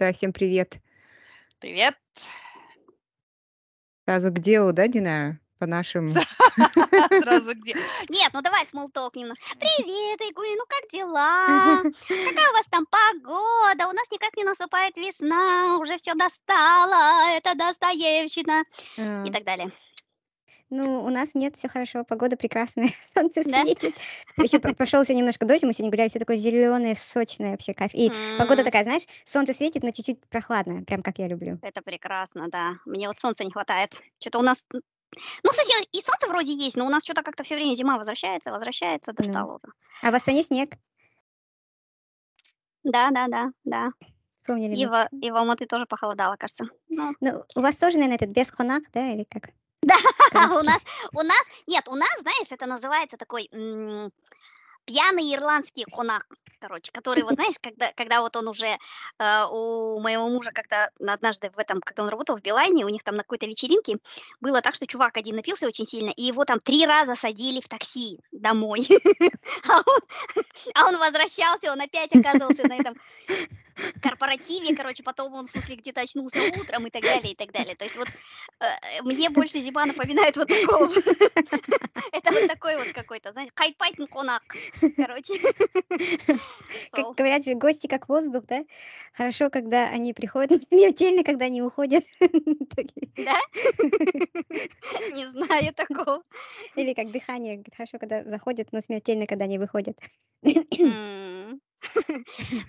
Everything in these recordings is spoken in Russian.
Да, всем привет. Привет. Сразу к делу, да, Динара? По нашим... Сразу где? Нет, ну давай смолток немножко. Привет, Игуль, ну как дела? Какая у вас там погода? У нас никак не наступает весна, уже все достало, это Достоевщина и так далее. Ну, у нас нет, все хорошо, погода прекрасная, солнце Да? светит. Еще пошелся немножко дождь, мы сегодня гуляли, все такое зеленое, сочное вообще кайф. И погода М, такая, знаешь, солнце светит, но чуть-чуть прохладная, прям как я люблю. Это прекрасно, да. Мне вот солнца не хватает. Что-то у нас... Ну, кстати, и солнце вроде есть, но у нас что-то как-то все время зима возвращается, возвращается, Ну. достало уже. А в Астане снег, Да, да, да, да. вспомнили И в, и в Алматы тоже похолодало, кажется. Ну, Ну, у вас тоже, наверное, этот без хонак, да, или как? Да, у нас, у нас, нет, у нас, знаешь, это называется такой пьяный ирландский конак, короче, который, вот знаешь, когда, когда вот он уже, э, у моего мужа как-то на- однажды в этом, когда он работал в Билайне, у них там на какой-то вечеринке было так, что чувак один напился очень сильно, и его там три раза садили в такси домой, а он, а он возвращался, он опять оказывался на этом корпоративе, короче, потом он, в смысле, где-то очнулся утром и так далее, и так далее. То есть вот э, мне больше зима напоминает вот такого. Это вот такой вот какой-то, знаешь, хайпайтн конак, короче. Как говорят же, гости как воздух, да? Хорошо, когда они приходят, но смертельно, когда они уходят. Да? Не знаю такого. Или как дыхание, хорошо, когда заходят, но смертельно, когда они выходят. Ну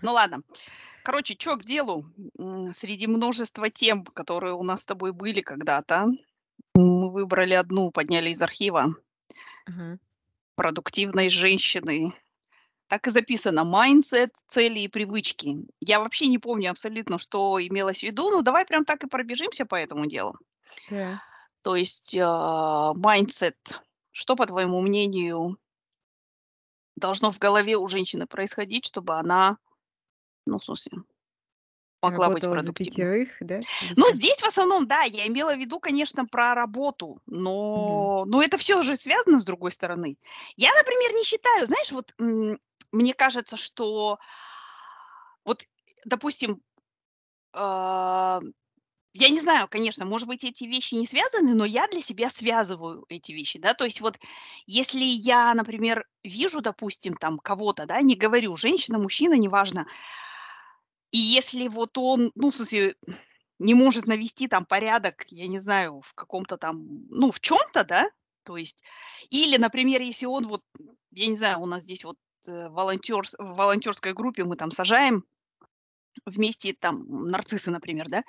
ладно. Короче, чё к делу? Среди множества тем, которые у нас с тобой были когда-то, мы выбрали одну, подняли из архива. Продуктивной женщины. Так и записано. Mindset, цели и привычки. Я вообще не помню абсолютно, что имелось в виду, но давай прям так и пробежимся по этому делу. Да. То есть а, mindset. Что, по твоему мнению, должно в голове у женщины происходить, чтобы она, ну, в смысле, могла быть Работала за продуктивной? пятерых, да? Ну, здесь в основном, да, я имела в виду, конечно, про работу, но, но это все же связано с другой стороны. Я, например, не считаю, знаешь, вот мне кажется, что вот, допустим, а, я не знаю, конечно, может быть, эти вещи не связаны, но я для себя связываю эти вещи, да, то есть вот если я, например, вижу, допустим, там кого-то, да, не говорю, женщина, мужчина, неважно, и если вот он, ну, в смысле, не может навести там порядок, я не знаю, в каком-то там, ну, в чем-то, да, то есть, или, например, если он вот, я не знаю, у нас здесь вот э, волонтер, в волонтерской группе мы там сажаем вместе там нарциссы, например, да,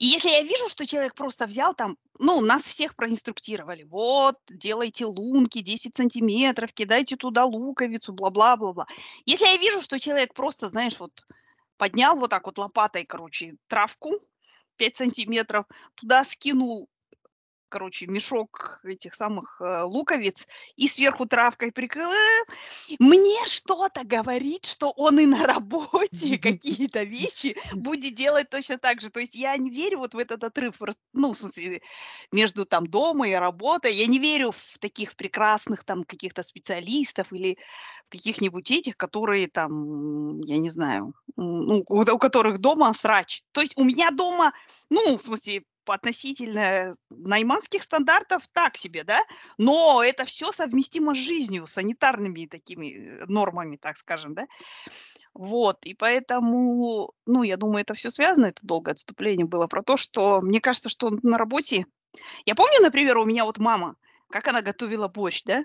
и если я вижу, что человек просто взял там, ну, нас всех проинструктировали, вот, делайте лунки 10 сантиметров, кидайте туда луковицу, бла-бла-бла-бла. Если я вижу, что человек просто, знаешь, вот поднял вот так вот лопатой, короче, травку 5 сантиметров, туда скинул, короче, мешок этих самых э, луковиц и сверху травкой прикрыл. э, Мне что-то говорит, что он и на работе какие-то вещи будет делать точно так же. То есть я не верю вот в этот отрыв, ну, в смысле, между там домом и работой. Я не верю в таких прекрасных там каких-то специалистов или в каких-нибудь этих, которые там, я не знаю, ну, у, у которых дома срач. То есть у меня дома, ну, в смысле, относительно найманских стандартов так себе, да, но это все совместимо с жизнью, санитарными такими э, нормами, так скажем, да. Вот, и поэтому, ну, я думаю, это все связано, это долгое отступление было про то, что мне кажется, что на работе... Я помню, например, у меня вот мама, как она готовила борщ, да?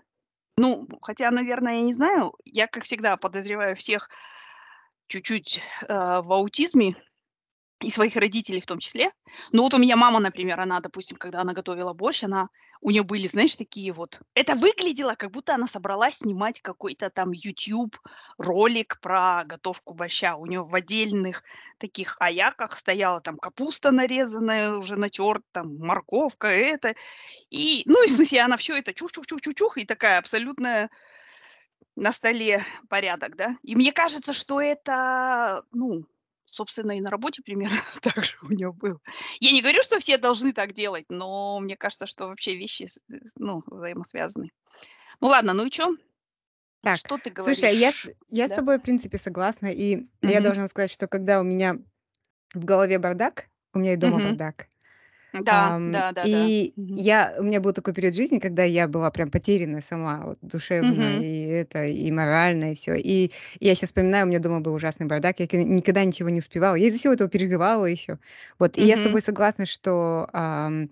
Ну, хотя, наверное, я не знаю, я, как всегда, подозреваю всех чуть-чуть э, в аутизме, и своих родителей в том числе. Но вот у меня мама, например, она, допустим, когда она готовила борщ, она, у нее были, знаешь, такие вот... Это выглядело, как будто она собралась снимать какой-то там YouTube ролик про готовку борща. У нее в отдельных таких аяках стояла там капуста нарезанная, уже натерт, там морковка, это. И, ну, и в смысле, она все это чух-чух-чух-чух-чух, и такая абсолютная на столе порядок, да. И мне кажется, что это, ну, собственно, и на работе примерно так же у него было. Я не говорю, что все должны так делать, но мне кажется, что вообще вещи, с- с- ну, взаимосвязаны. Ну ладно, ну и чё? Так, Что ты слушай, я, с- говоришь? я с Да? тобой, в принципе, согласна. И я Мгм. должна сказать, что когда у меня в голове бардак, у меня и дома Мгм. бардак. Да, Ам, да-да-да. и Мгм. я у меня был такой период жизни, когда я была прям потерянная сама, вот душевно, Мгм. и это, и морально, и всё. И я щас вспоминаю, у меня дома был ужасный бардак, я никогда ничего не успевала. Я из-за всего этого переживала ещё. Вот, и я с тобой согласна, что, ам,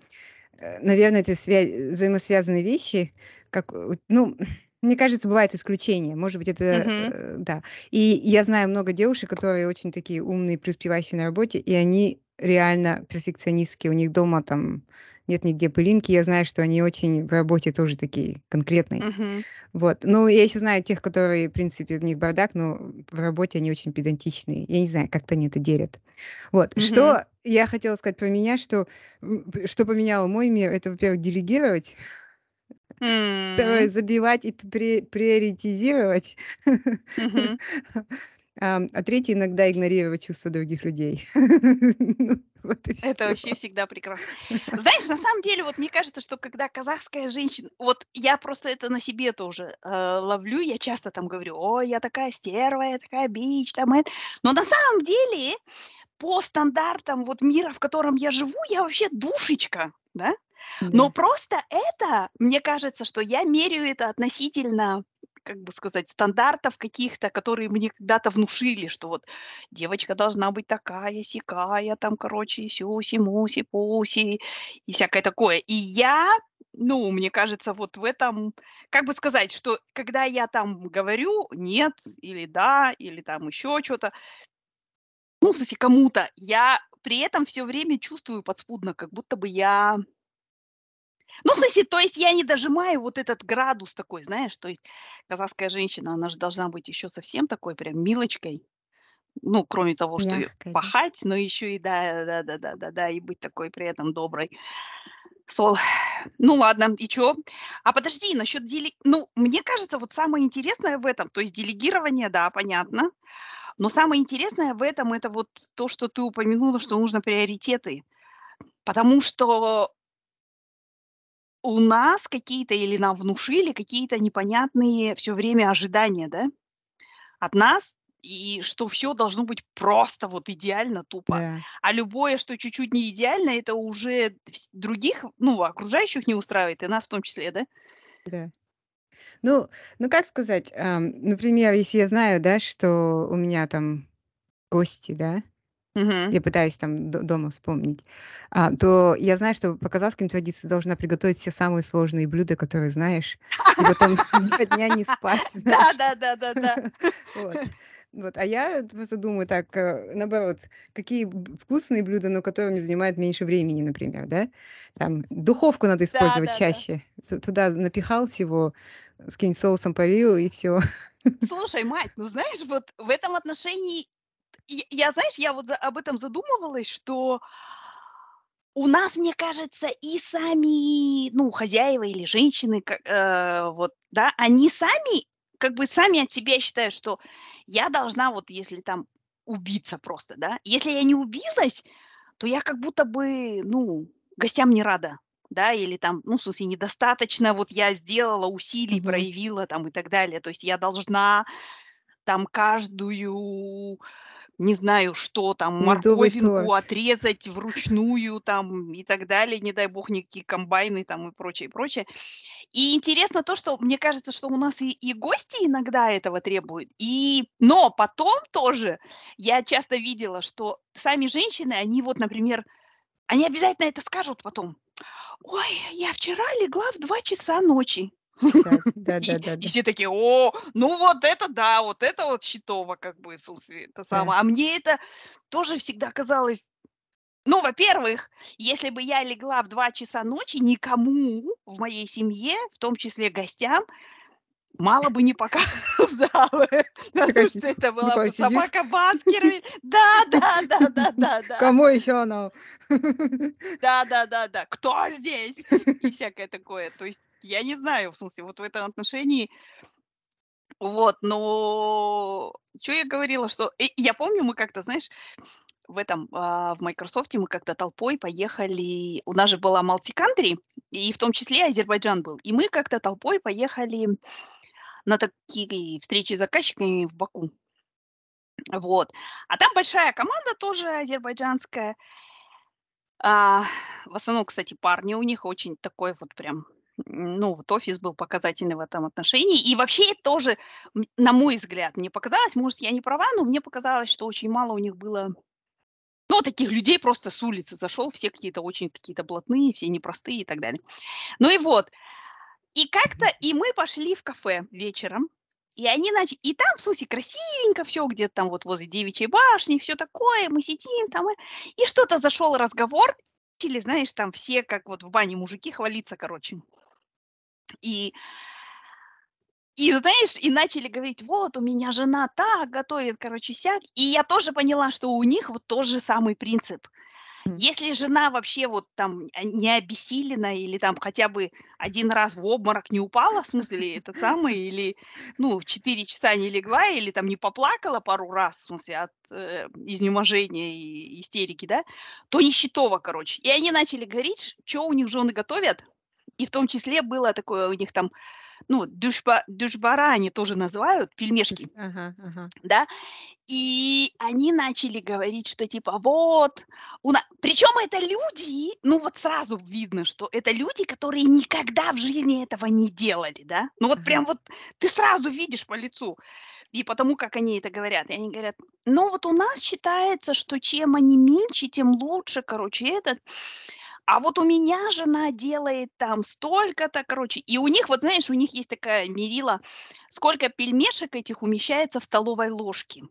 э, наверно, это свя взаимосвязанные вещи, как, э, ну, мне кажется, бывают исключения. Может быть, это, Мгм. э, да. И я знаю много девушек, которые очень такие умные, преуспевающие на работе, и они реально перфекционистки. У них дома там нет нигде пылинки. Я знаю, что они очень в работе тоже такие конкретные. Мгм. Вот. Ну, я ещё знаю тех, которые, в принципе, у них бардак, но в работе они очень педантичные. Я не знаю, как-то они это делят. Вот. Мгм. Что я хотела сказать про меня, что, что поменяло мой мир- это, во-первых, делегировать. Второе- М. забивать и приоритизировать. Мгм. А третье- иногда игнорировать чувства других людей. Ну, вот Это вообще всегда прекрасно. Знаешь, на самом деле, вот мне кажется, что когда казахская женщина вот я просто это на себе тоже, э, ловлю. Я часто там говорю: "Ой, я такая стерва, я такая бич, там эт". Но на самом деле, по стандартам вот мира, в котором я живу, я вообще душечка, да. Но Да. просто это, мне кажется, что я меряю это относительно, как бы сказать, стандартов каких-то, которые мне когда-то внушили, что вот девочка должна быть такая-сякая, там, короче, сюси-муси-пуси и всякое такое. И я, ну, мне кажется, вот в этом, как бы сказать, что когда я там говорю "нет" или "да", или там ещё чё-то ну, в кому-то, я при этом всё время чувствую подспудно, как будто бы я ну, в смысле, то есть я не дожимаю вот этот градус такой, знаешь, то есть казахская женщина, она же должна быть ещё совсем такой прям милочкой. Ну, кроме того, что Мягкой, да. пахать, но ещё и да, да-да-да-да-да, и быть такой при этом доброй. Сол ну ладно, и чё? А подожди, насчёт деле ну, мне кажется, вот самое интересное в этом, то есть делегирование, да, понятно. Но самое интересное в этом- это вот то, что ты упомянула, что нужно приоритеты. Потому что у нас какие-то или нам внушили какие-то непонятные всё время ожидания, да, от нас, и что всё должно быть просто вот идеально тупо. Да. А любое, что чуть-чуть не идеально, это уже других, ну, окружающих не устраивает, и нас в том числе, да? Да. Ну ну, как сказать, ам, например, если я знаю, да, что у меня там гости, да, Мгм. я пытаюсь там дома вспомнить, а, то я знаю, что по казахским традициям должна приготовить все самые сложные блюда, которые знаешь, и потом 2 дня не спать, Да да да да да. Вот. А я просто думаю так, э, наоборот, какие вкусные блюда, но которые мне занимают меньше времени, например, да. Там духовку надо Да использовать да да. чаще. Т туда напихал всего, с каким-нибудь соусом полил, и всё. Слушай, Мать, ну, знаешь, вот в этом отношении я я, знаешь, я вот за об этом задумывалась, что у нас, мне кажется, и сами, ну, хозяева или женщины, ка э, вот, да, они сами, как бы сами от себя считают, что я должна, вот если там убиться просто, да. Если я не убилась, то я как будто бы, ну, гостям не рада, да, или там, ну, в смысле, недостаточно вот я сделала усилий, Мгм. проявила там и так далее. То есть я должна там каждую, не знаю, что там, морковинку отрезать вручную там и так далее. Не дай бог, никакие комбайны там и прочее, прочее. И интересно то, что мне кажется, что у нас и и гости иногда этого требуют, и но потом тоже я часто видела, что сами женщины, они вот, например, они обязательно это скажут потом: "Ой, я вчера легла в 2 часа ночи". Да. И и Да-да-да-да. все такие: "О, ну вот это да, вот это вот хитово, как бы, смысле, это Да. самое". А мне это тоже всегда казалось ну, во-первых, если бы я легла в 2 часа ночи, никому в моей семье, в том числе гостям, мало бы не показалось, Такая потому что это была такая бы собака Баскервилей. Да да да да да да. Кому ещё оно? Да да да да. "Кто здесь?" И всякое такое. То есть я не знаю, в смысле, вот в этом отношении Вот, но чё я говорила, что и я помню, мы как-то, знаешь, в этом, а, в "Майкрософте" мы как-то толпой поехали. У нас же была multi-country, и в том числе Азербайджан был. И мы как-то толпой поехали на такие встречи с заказчиками в Баку. Вот. А там большая команда тоже азербайджанская. А, в основном, кстати, парни у них очень такой вот прям, ну, вот офис был показательный в этом отношении. И вообще тоже, на мой взгляд, мне показалось, может, я не права, но мне показалось, что очень мало у них было, ну, таких людей просто с улицы зашел, все какие-то очень какие-то блатные, все непростые и так далее. Ну и вот. И как-то, и мы пошли в кафе вечером, и они начали, и там, смысле, красивенько все, где-то там вот возле девичьей башни, все такое, мы сидим там, и, и что-то зашел разговор, или, знаешь, там все, как вот в бане мужики, хвалиться, короче. И, и, знаешь, и начали говорить, вот, у меня жена так готовит, короче, сяк. И я тоже поняла, что у них вот тот же самый принцип. Если жена вообще вот там а, не обессилена или там хотя бы один раз в обморок не упала, в смысле, этот самый, или, ну, в 4 часа не легла, или там не поплакала пару раз, в смысле, от э, изнеможения и истерики, да, то нищетово, короче. И они начали говорить, что у них жены готовят, и в том числе было такое у них там, ну, дюшба, дюшбара они тоже называют, пельмешки Ага, ага. да, и они начали говорить, что типа вот, у на... причем это люди, ну вот сразу видно, что это люди, которые никогда в жизни этого не делали, да, ну вот Ага. прям вот ты сразу видишь по лицу, и потому как они это говорят, и они говорят, ну вот у нас считается, что чем они меньше, тем лучше, короче, этот, а вот у меня жена делает там столько-то, короче, и у них, вот знаешь, у них есть такая мерила, сколько пельмешек этих умещается в столовой ложке.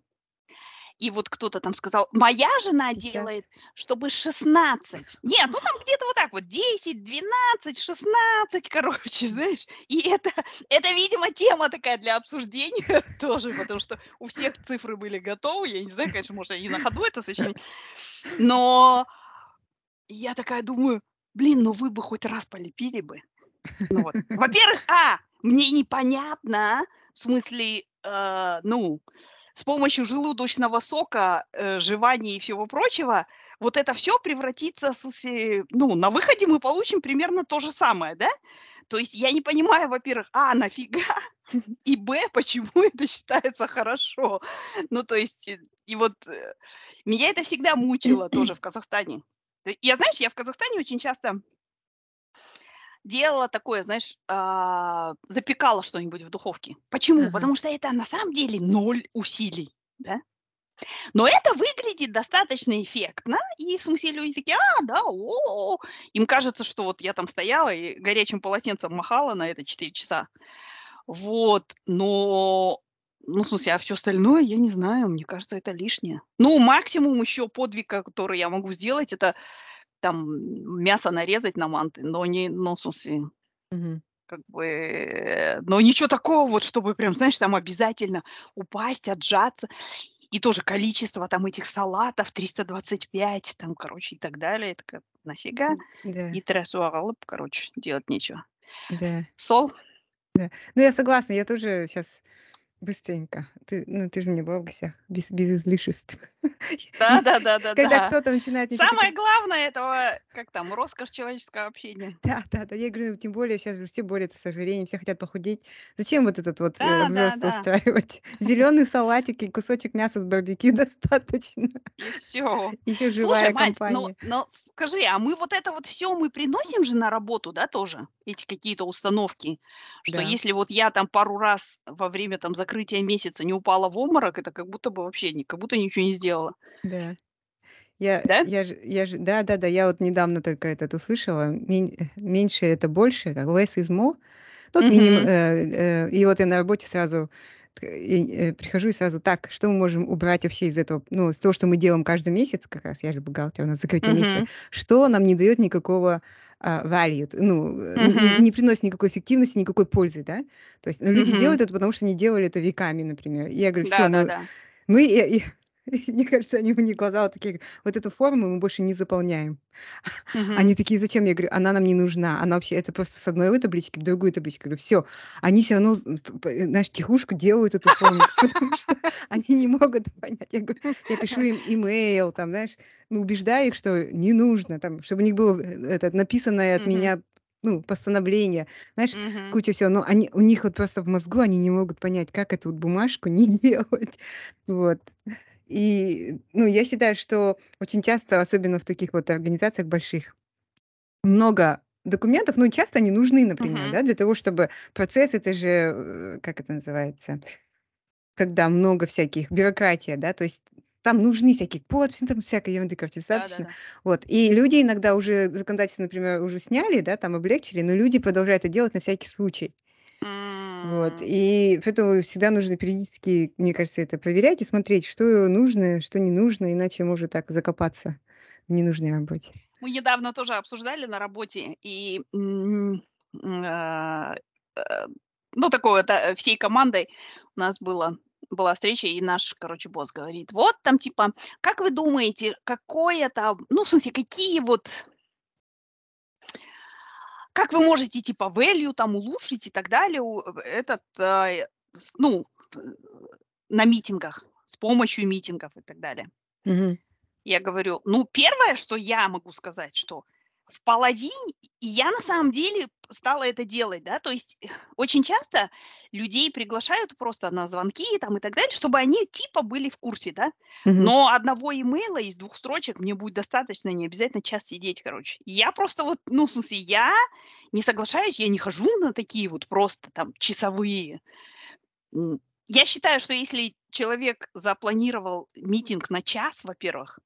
И вот кто-то там сказал, моя жена делает, чтобы 16. Нет, ну там где-то вот так вот, 10, 12, 16, короче, знаешь. И это, это, видимо, тема такая для обсуждения тоже, потому что у всех цифры были готовы. Я не знаю, конечно, может, они на ходу это сочинили. Но я такая думаю, блин, ну вы бы хоть раз полепили бы. Ну вот. Во-первых, а, мне непонятно, в смысле, э, ну, с помощью желудочного сока, э, жевания и всего прочего, вот это все превратится, смысле, ну, на выходе мы получим примерно то же самое, да? То есть я не понимаю, во-первых, а, нафига? И, б, почему это считается хорошо? Ну, то есть, э, и вот э, меня это всегда мучило тоже в Казахстане. Я, знаешь, я в Казахстане очень часто делала такое, знаешь, а, запекала что-нибудь в духовке. Почему? Ага. Потому что это на самом деле ноль усилий, да? Но это выглядит достаточно эффектно, и в смысле люди такие, а, да, о, им кажется, что вот я там стояла и горячим полотенцем махала на это 4 часа. Вот, но, ну, в смысле, а все остальное, я не знаю, мне кажется, это лишнее. Ну, максимум еще подвиг, который я могу сделать, это там мясо нарезать на манты, но не, ну, в смысле, Мгм. как бы, но ничего такого вот, чтобы прям, знаешь, там обязательно упасть, отжаться. И тоже количество там этих салатов 325, там, короче, и так далее. Это как, нафига? Да, И трясу короче, делать нечего. да. Сол? Да. Ну, я согласна, я тоже сейчас быстренько. Ты, ну, ты же мне была в гостях, без, без излишеств. Да, да, да, да, Когда да. кто-то начинает... Самое главное этого, как там, роскошь человеческого общения. Да, да, да. Я говорю, ну, тем более сейчас же все борются с ожирением, все хотят похудеть. Зачем вот этот вот э, Да, да, рост да. устраивать? Зеленый салатик и кусочек мяса с барбекю достаточно. И все. Еще Слушай, живая мать, ну, компания. но скажи, а мы вот это вот все мы приносим же на работу, да, тоже? Эти какие-то установки, что Да. если вот я там пару раз во время там закрытия месяца не упала в обморок, это как будто бы вообще, как будто ничего не сделала. Да. Я, Да? я я же, да, да, да, я вот недавно только этот услышала. Мен- э, меньше это больше, как less is more. Ну, вот миним- э, э, и вот я на работе сразу и, э, прихожу и сразу так, что мы можем убрать вообще из этого, ну, из того, что мы делаем каждый месяц, как раз, я же бухгалтер, у нас закрытие месяца, Мгм. что нам не дает никакого а, value, ну, э, не, не- приносит никакой эффективности, никакой пользы, да? То есть ну, люди Мгм. делают это, потому что они делали это веками, например. И я говорю, все, Да, да, мы, да. мы, и- и- и мне кажется, они мне глаза вот такие, вот эту форму мы больше не заполняем. Мгм. Они такие, зачем? Я говорю, она нам не нужна. Она вообще, это просто с одной таблички в другую табличку. Говорю, все. Они все равно, п- п- знаешь, тихушку делают эту форму, потому что они не могут понять. Я говорю, я пишу им имейл, там, знаешь, ну, убеждаю их, что не нужно, там, чтобы у них было э, это написанное от Мгм. меня ну, постановления, знаешь, Мгм. куча всего. Но они, у них вот просто в мозгу они не могут понять, как эту бумажку не делать. Вот. И, ну, я считаю, что очень часто, особенно в таких вот организациях больших, много документов, ну, часто они нужны, например, Мгм. да, для того, чтобы процесс, это же, э, как это называется, когда много всяких, бюрократия, да, то есть там нужны всякие подписи, там всякой ерунды, достаточно. Да-да-да. Вот. И люди иногда уже законодательство, например, уже сняли, да, там облегчили, но люди продолжают это делать на всякий случай. Вот. И поэтому всегда нужно периодически, мне кажется, это проверять и смотреть, что нужно, что не нужно, иначе может так закопаться в ненужной работе. Мы недавно тоже обсуждали на работе, и, а, э, ну, такое а, всей командой у нас было была встреча, и наш, короче, босс говорит: "Вот там, типа, как вы думаете, какое там, ну, в смысле, какие вот" "как вы можете, типа, value там улучшить и так далее, этот, э, ну, э, на митингах, с помощью митингов и так далее?" Мгм. Я говорю: "Ну, первое, что я могу сказать, что в половине и я на самом деле стала это делать, да, то есть очень часто людей приглашают просто на звонки там и так далее, чтобы они типа были в курсе, да. Мгм. Но одного имейла из двух строчек мне будет достаточно, не обязательно час сидеть, короче. Я просто вот, ну, в смысле, я не соглашаюсь, я не хожу на такие вот просто там часовые. Я считаю, что если человек запланировал митинг на час, во-первых,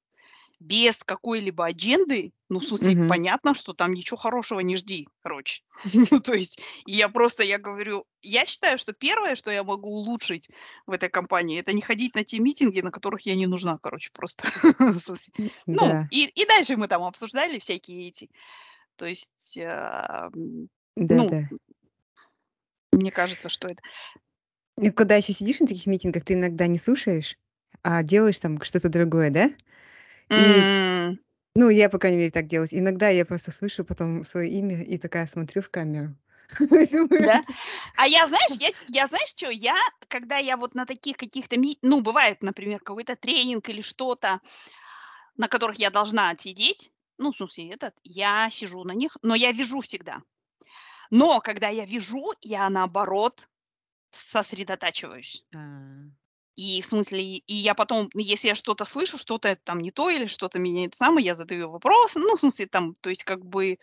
без какой-либо адженды, ну, в смысле, Мгм. понятно, что там ничего хорошего не жди, короче. Ну, то есть я просто, я говорю, я считаю, что первое, что я могу улучшить в этой компании, это не ходить на те митинги, на которых я не нужна, короче, просто. Ну, да. и и дальше мы там обсуждали всякие эти, то есть, м, ну, мне кажется, что это И когда еще сидишь на таких митингах, ты иногда не слушаешь, а делаешь там что-то другое, да? И, ну, я, по крайней мере, так делаю. Иногда я просто слышу потом свое имя и такая смотрю в камеру. Да? А я, знаешь, я я знаешь чё? Я, когда я вот на таких каких-то ну, бывает, например, какой-то тренинг или что-то, на которых я должна отсидеть, ну, в смысле, этот, я сижу на них, но я вяжу всегда. Но когда я вяжу, я, наоборот, сосредотачиваюсь. А. И, в смысле, и я потом, если я что-то слышу, что-то там не то или что-то меня это самое, я задаю вопрос. Ну, в смысле, там, то есть как бы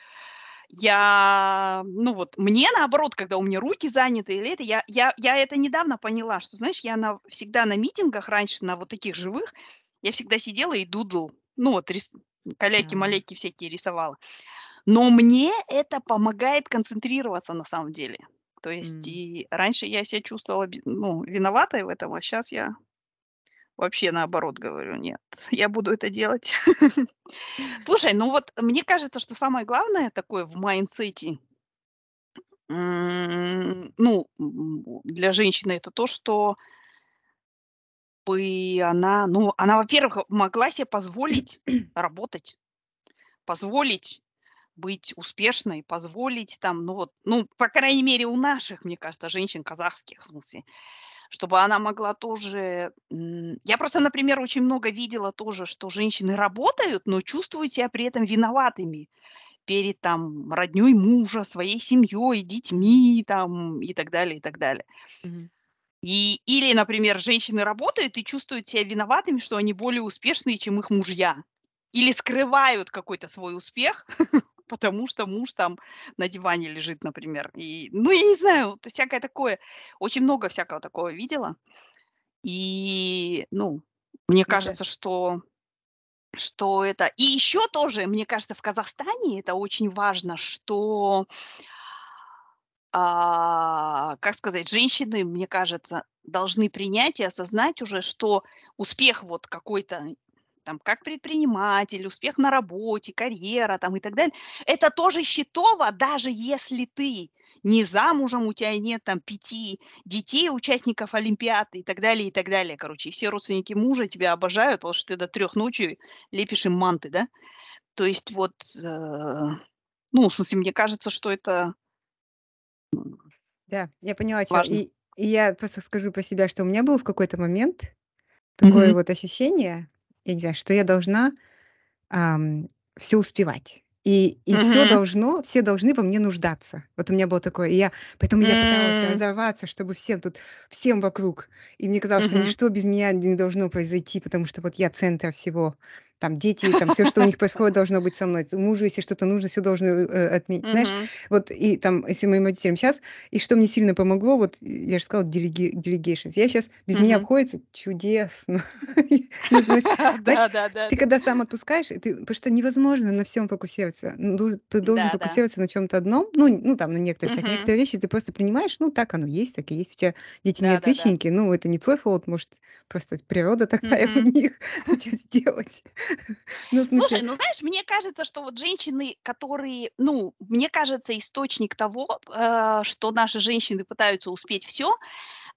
я, ну вот, мне наоборот, когда у меня руки заняты или это, я я я это недавно поняла, что, знаешь, я на всегда на митингах раньше, на вот таких живых, я всегда сидела и дудл, ну вот рис каляки-маляки всякие рисовала. Но мне это помогает концентрироваться на самом деле. То есть М. и раньше я себя чувствовала ну, виноватой в этом, а щас я вообще наоборот говорю: "Нет, я буду это делать". Слушай, ну вот мне кажется, что самое главное такое в mindset е ну, для женщины- это то, что бы она, ну, она, во-первых, могла се позволить работать, позволить быть успешной, позволить там, ну вот, ну, по крайней мере, у наших, мне кажется, женщин, казахских, в смысле, чтобы она могла тоже, Я просто, например, очень много видела тоже, что женщины работают, но чувствуют себя при этом виноватыми перед, там, роднёй мужа, своей семьей, детьми, там, и так далее, и так далее. И или, например, женщины работают и чувствуют себя виноватыми, что они более успешные, чем их мужья. Или скрывают какой-то свой успех, потому что муж там на диване лежит, например. И, ну, я не знаю, всякое такое. Очень много всякого такого видела. И, ну, мне Да. кажется, что что это И еще тоже, мне кажется, в Казахстане это очень важно, что а, как сказать, женщины, мне кажется, должны принять и осознать уже, что успех вот какой-то там как предприниматель, успех на работе, карьера там и так далее- это тоже счетово, даже если ты не замужем, у тя нет там 5 детей, участников олимпиад и так далее, и так далее. Короче, и все родственники мужа тебя обожают, потому что ты до 3 ночи лепишь им манты, да. То есть вот, э, ну, в смысле, мне кажется, что это Да, я поняла важно. И и я просто скажу про себя, что у меня был в какой-то момент такое Мгм. вот ощущение, я не знаю, что я должна, ам, всё успевать. И, и все Мгм. должно, все должны во мне нуждаться. Вот у меня было такое. И я, поэтому я пыталась разорваться, чтобы всем тут, всем вокруг. И мне казалось, что Мгм. ничто без меня не должно произойти, потому что вот я центр всего. Там дети, там все, что у них происходит, должно быть со мной. Мужу, если что-то нужно, все должно э, отменить. Знаешь, Мгм. вот и там, если моим родителям сейчас, и что мне сильно помогло, вот я же сказала, delegation. Я сейчас, без меня Мгм. обходится чудесно. Знаешь, ты да. когда сам отпускаешь, потому что невозможно на всем фокусироваться. Ну, Ты должен фокусироваться на чем-то одном, ну, ну там на некоторых вещах. Некоторые вещи ты просто принимаешь, ну так оно есть, так и есть. У тебя дети не отличники, ну это не твой фолд, может просто природа такая у них, что сделать? Ну, Слушай, ну знаешь, мне кажется, что вот женщины, которые, ну, мне кажется, источник того, э, что наши женщины пытаются успеть все,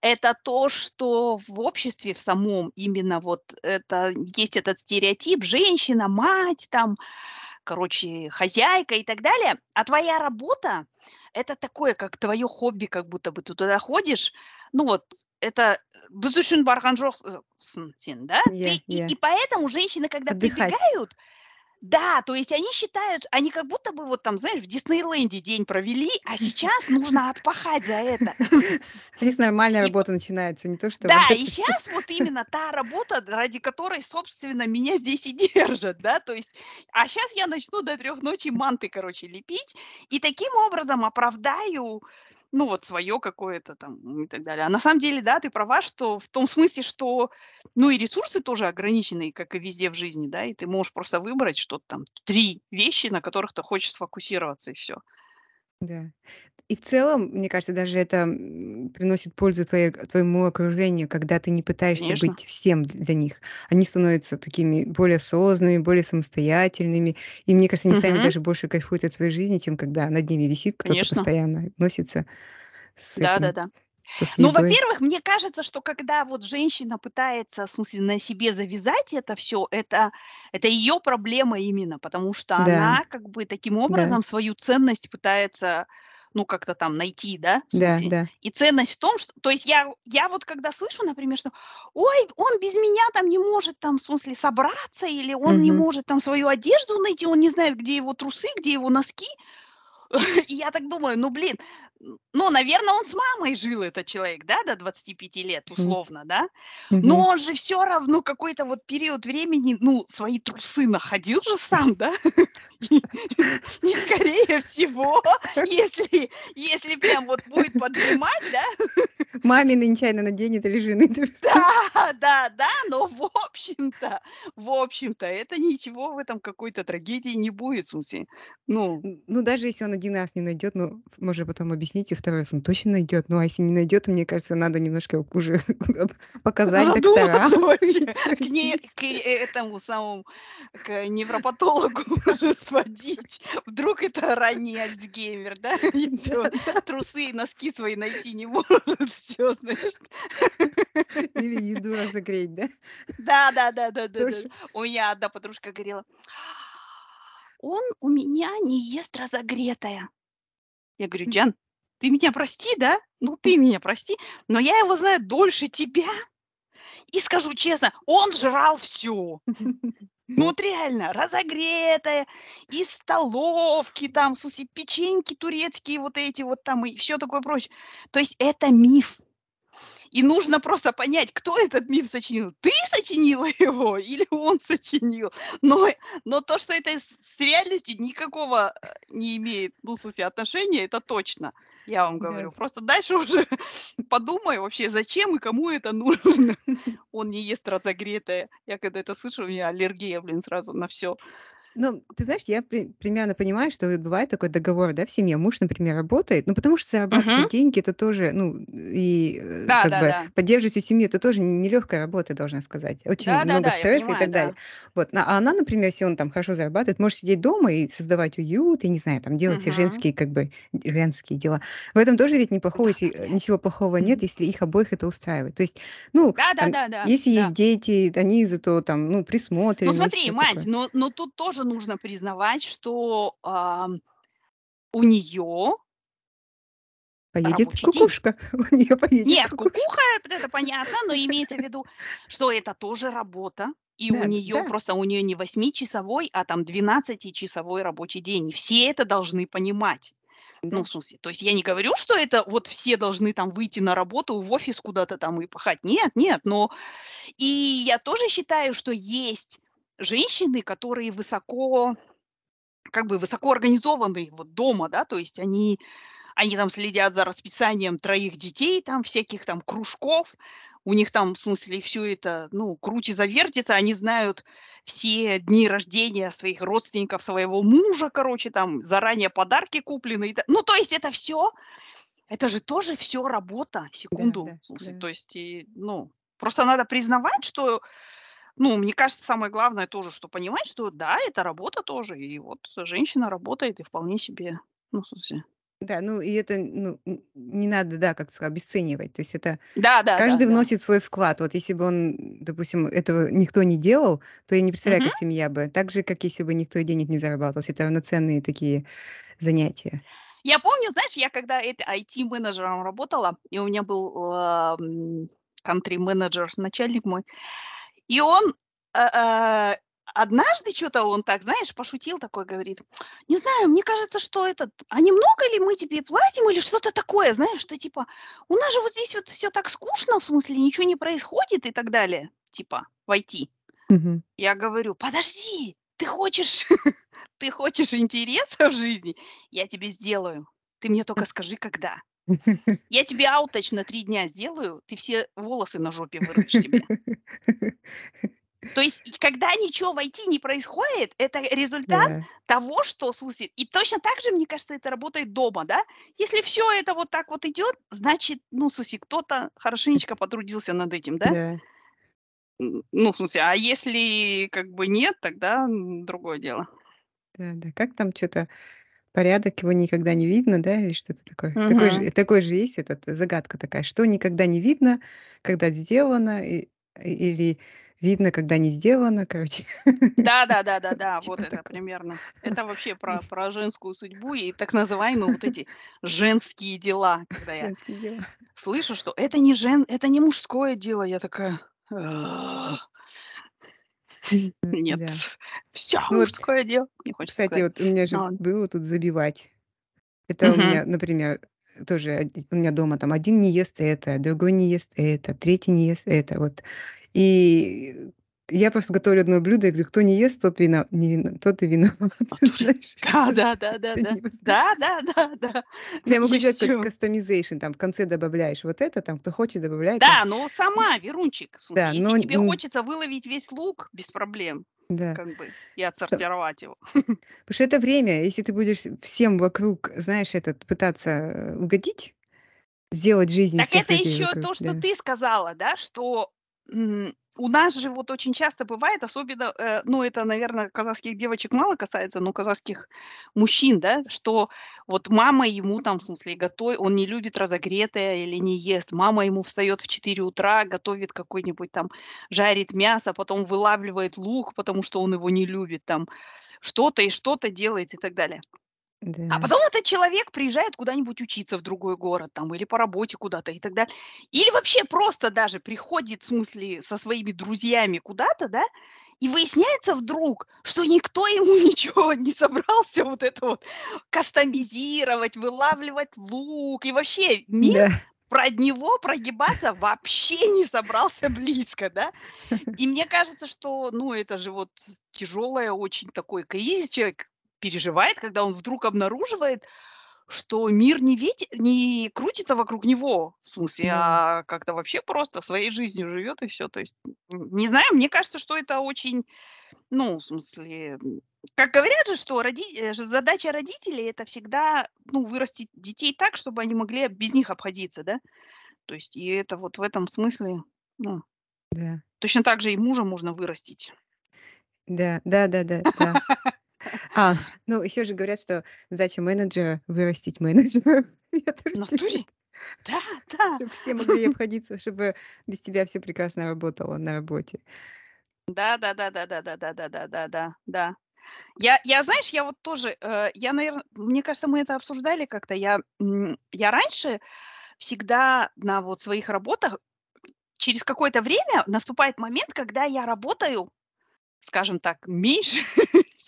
это то, что в обществе в самом именно вот это есть этот стереотип женщина, мать там, короче, хозяйка и так далее. А твоя работа это такое, как твое хобби, как будто бы ты туда ходишь. Ну вот, это біз үшін барған жоқсың сен, да? Ты, я, и, и поэтому женщины, когда Отдыхать. прибегают, да, то есть они считают, они как будто бы вот там, знаешь, в Диснейленде день провели, а сейчас нужно отпахать за это. Здесь нормальная И работа начинается, не то, что да, вот и сейчас вот именно та работа, ради которой, собственно, меня здесь и держат, да, то есть, а сейчас я начну до трех ночи манты, короче, лепить, и таким образом оправдаю, ну, вот свое какое-то там и так далее. А на самом деле, да, ты права, что в том смысле, что, ну, и ресурсы тоже ограничены, как и везде в жизни, да, и ты можешь просто выбрать что-то там, три вещи, на которых ты хочешь сфокусироваться, и все. Да. И в целом, мне кажется, даже это м, приносит пользу твоей, твоему окружению, когда ты не пытаешься Конечно. быть всем для них. Они становятся такими более осознанными, более самостоятельными. И мне кажется, они сами Мгм. даже больше кайфуют от своей жизни, чем когда над ними висит кто-то Конечно. постоянно, носится с Да, этим, да, да. то с Ну, едой. во-первых, мне кажется, что когда вот женщина пытается, в смысле, на себе завязать это все, это, это ее проблема именно, потому что Да, она как бы таким да, образом свою ценность пытается, ну, как-то там найти, да, в да, смысле. да. И ценность в том, что, то есть я, я вот когда слышу, например, что, ой, он без меня там не может там, в смысле, собраться, или он не Мгм. может там свою одежду найти, он не знает, где его трусы, где его носки, и я так думаю, ну, блин, ну, наверное, он с мамой жил, этот человек, да, до 25 лет, условно, да? Но он же все равно какой-то вот период времени, ну, свои трусы находил же сам, да? И и скорее всего, если если прям вот будет поджимать, да, Мамины нечаянно наденет или жены. трусы. да, да, да, но в общем-то, в общем-то, это ничего в этом какой-то трагедии не будет, в смысле. Ну, Ну, даже если он один раз не найдет, ну, можно потом объяснить, и второй раз он точно найдет. Ну, а если не найдет, мне кажется, надо немножко уже показать докторам. к не к э этому самому, к невропатологу уже сводить. Вдруг это ранний Альцгеймер, да? Трусы и носки свои найти не может, все, значит. Или еду разогреть, да? Да, да, да, да, да. У меня одна подружка говорила: "Он у меня не ест разогретое". Я говорю: "Диан, ты меня прости, да? Ну, ты меня прости, но я его знаю дольше тебя, и скажу честно, он жрал все. Ну, вот реально, разогретое, из столовки, там, смысле, печеньки турецкие вот эти вот там и все такое прочее. То есть это миф. И нужно просто понять, кто этот миф сочинил. Ты сочинила его или он сочинил? Но, но то, что это с реальностью никакого э, не имеет, ну, в смысле, отношения, это точно. Я вам Да. говорю. Просто дальше уже подумай вообще, зачем и кому это нужно. Он не ест разогретое. Я когда это слышу, у меня аллергия, блин, сразу на все. Ну, ты знаешь, я при- примерно понимаю, что вот бывает такой договор, да, в семье. Муж, например, работает, ну, потому что зарабатывать Мгм. деньги, это тоже, ну, и э, Да, как да, бы да. поддерживать всю семью, это тоже нелегкая работа, должна сказать. Очень Да, да, много да, стресса и понимаю, так далее. да. Вот. на- А она, например, если он там хорошо зарабатывает, может сидеть дома и создавать уют, и, не знаю, там делать Мгм. женские, как бы, женские дела. В этом тоже ведь неплохого, если, э, ничего плохого нет, если их обоих это устраивает. То есть, ну, Да, да, там, да, да, если да. есть дети, они зато там, ну, Ну присмотрены, смотри, мать, но, но тут тоже нужно признавать, что ам, у нее Поедет рабочий день. кукушка, у нее поедет Нет, кукушка. кукуха, это понятно, но имеется в виду, что это тоже работа. И у Да, нее да. просто, у нее не 8-часовой, а там 12-часовой рабочий день. И все это должны понимать. Ну, Да. в смысле, то есть я не говорю, что это вот все должны там выйти на работу, в офис куда-то там и пахать. Нет, нет, но и я тоже считаю, что есть женщины, которые высоко, как бы высоко организованные вот дома, да, то есть они, они там следят за расписанием троих детей, там всяких там кружков, у них там, в смысле, все это, ну, крутится, вертится, они знают все дни рождения своих родственников, своего мужа, короче, там заранее подарки куплены. Ну, то есть это все, это же тоже все работа, Да, секунду, да, в смысле, да. то есть, и, ну, просто надо признавать, что, ну, мне кажется, самое главное тоже, что понимать, что да, это работа тоже, и вот женщина работает и вполне себе, ну, в смысле. Да, ну и это, ну, не надо, да, как сказать, обесценивать. То есть это Да, да, да, каждый да. вносит свой вклад. Вот если бы он, допустим, этого никто не делал, то я не представляю, Мгм. как семья бы. Так же, как если бы никто денег не зарабатывал. Это равноценные такие занятия. Я помню, знаешь, я когда это IT-менеджером работала, и у меня был ам, country-менеджер, начальник мой, и он э, э, однажды что-то он так, знаешь, пошутил такой, говорит, не знаю, мне кажется, что этот, а немного ли мы тебе платим или что-то такое, знаешь, что типа, у нас же вот здесь вот все так скучно, в смысле ничего не происходит и так далее, типа, в IT. Мгм. Я говорю, подожди, ты хочешь, ты хочешь интереса в жизни? Я тебе сделаю. Ты мне только скажи, когда. Я тебе аутач на три дня сделаю, ты все волосы на жопе вырвешь себе. То есть, когда ничего в IT не происходит, это результат Да. того, что, в смысле, и точно так же, мне кажется, это работает дома, да? Если все это вот так вот идет, значит, ну, в смысле, кто-то хорошенечко потрудился над этим, да? М, Ну, в смысле, а если как бы нет, тогда другое дело. Да, да. Как там что-то порядок его никогда не видно, да, или что-то такое? Такой Мгм. же, такой же есть этот загадка такая, что никогда не видно, когда сделано, и- или видно, когда не сделано, короче. Да, да, да, да, да, вот это примерно. Это вообще про, про женскую судьбу и так называемые вот эти женские дела, когда я слышу, что это не жен, это не мужское дело, я такая, «Ах, М, нет, Да. все Ну вот, мужское дело, мне хочется кстати, сказать. вот у меня же ладно. было тут забивать. Это у меня, например, тоже у меня дома там один не ест это, другой не ест это, третий не ест это. Вот. И я просто готовлю одно блюдо и говорю, кто не ест, тот, вина... не вина... тот и виноват. Да, да, да, да, да, да, да, да, да. Ну, Я могу сделать как кастомизейшн, там в конце добавляешь вот это, там кто хочет, добавляет. Да, но сама, Верунчик, Да, если тебе хочется выловить весь лук, без проблем, да. как бы, и отсортировать его. Потому что это время, если ты будешь всем вокруг, знаешь, этот пытаться угодить, сделать жизнь Так это еще то, что ты сказала, да, что у нас же вот очень часто бывает, особенно, э, ну, это, наверное, казахских девочек мало касается, но казахских мужчин, да, что вот мама ему там, в смысле, готовит, он не любит разогретое или не ест, мама ему встает в 4 утра, готовит какой-нибудь там, жарит мясо, потом вылавливает лук, потому что он его не любит, там, что-то и что-то делает и так далее. А Да. потом этот человек приезжает куда-нибудь учиться в другой город там или по работе куда-то и так далее. Или вообще просто даже приходит, в смысле, со своими друзьями куда-то, да, и выясняется вдруг, что никто ему ничего не собрался вот это вот кастомизировать, вылавливать лук. И вообще мир Да. про него прогибаться вообще не собрался близко, да. И мне кажется, что, ну, это же вот тяжелое очень такой кризис человек переживает, когда он вдруг обнаруживает, что мир не, вети- не крутится вокруг него, в смысле, Да. а как-то вообще просто своей жизнью живет и все. То есть, не знаю, мне кажется, что это очень, ну, в смысле, как говорят же, что роди- э, задача родителей это всегда, ну, вырастить детей так, чтобы они могли без них обходиться, да. То есть, и это вот в этом смысле, ну, Да. точно так же и мужа можно вырастить. Да, да, да, да, да. А, ну еще же говорят, что задача менеджера вырастить менеджера. В натуре? Да, да. Чтобы все могли обходиться, чтобы без тебя все прекрасно работало на работе. Да, да, да, да, да, да, да, да, да, да, да, да. Я, я, знаешь, я вот тоже, э, я, наверное, мне кажется, мы это обсуждали как-то. Я, я раньше всегда на вот своих работах через какое-то время наступает момент, когда я работаю скажем так, меньше,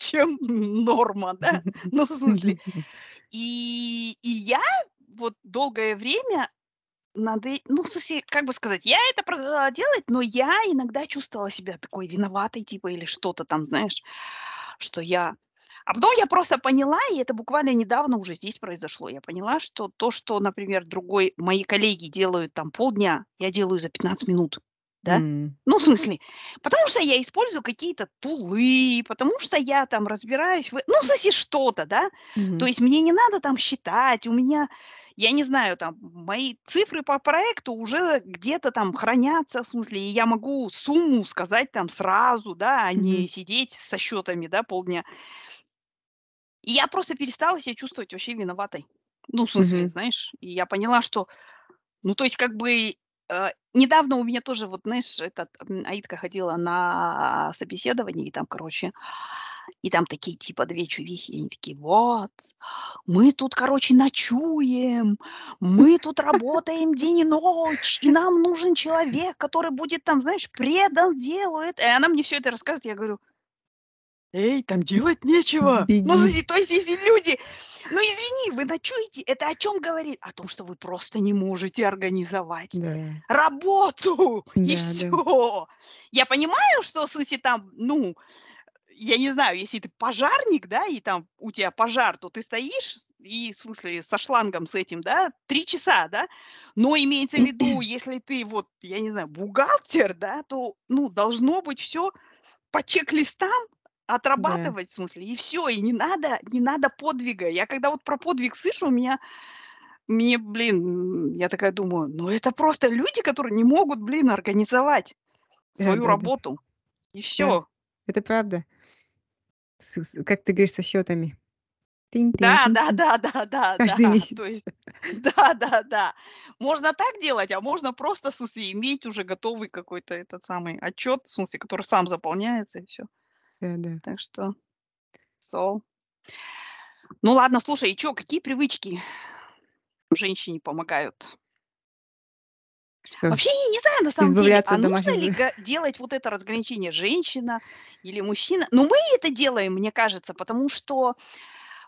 чем норма, да? Ну, в смысле. И, и я вот долгое время надо, ну, в смысле, как бы сказать, я это продолжала делать, но я иногда чувствовала себя такой виноватой, типа, или что-то там, знаешь, что я... А потом я просто поняла, и это буквально недавно уже здесь произошло, я поняла, что то, что, например, другой, мои коллеги делают там полдня, я делаю за 15 минут да? М. Ну, в смысле, потому что я использую какие-то тулы, потому что я там разбираюсь в... Ну, в смысле, что-то, да? То Мгм. есть мне не надо там считать, у меня, я не знаю, там, мои цифры по проекту уже где-то там хранятся, в смысле, и я могу сумму сказать там сразу, да, а не Мгм. сидеть со счетами, да, полдня. И я просто перестала себя чувствовать вообще виноватой. Ну, в смысле, Мгм. знаешь, и я поняла, что, ну, то есть, как бы, недавно у меня тоже, вот, знаешь, этот, Аидка ходила на собеседование, и там, короче, и там такие, типа, две чувихи, и они такие, вот, мы тут, короче, ночуем, мы тут работаем день и ночь, и нам нужен человек, который будет там, знаешь, предан делу. это». И она мне все это рассказывает, я говорю, эй, там делать нечего. Ну, Беги. смотри, то есть, если люди, ну, извини, вы ночуете, это о чем говорит? О том, что вы просто не можете организовать Да. работу, и Да, да. все. Я понимаю, что, в смысле, там, ну, я не знаю, если ты пожарник, да, и там у тебя пожар, то ты стоишь и, в смысле, со шлангом с этим, да, три часа, да, но имеется в виду, если ты вот, я не знаю, бухгалтер, да, то, ну, должно быть все по чек-листам Да. отрабатывать, в смысле, и все, и не надо, не надо подвига. Я когда вот про подвиг слышу, у меня, мне, блин, я такая думаю, ну это просто люди, которые не могут, блин, организовать Да, свою да, да. работу, и Да. все. Это правда. Как ты говоришь, со счетами. Да, да, да, да, да, Каждый да. месяц. То есть, да, да, да. Можно так делать, а можно просто, в смысле, иметь уже готовый какой-то этот самый отчет, в смысле, который сам заполняется, и все. Да-да. Так что, so. Ну ладно, слушай, и чё, какие привычки женщине помогают? Что, Вообще, я не знаю, на самом деле, а нужно ли делать вот это разграничение женщина или мужчина? Но мы это делаем, мне кажется, потому что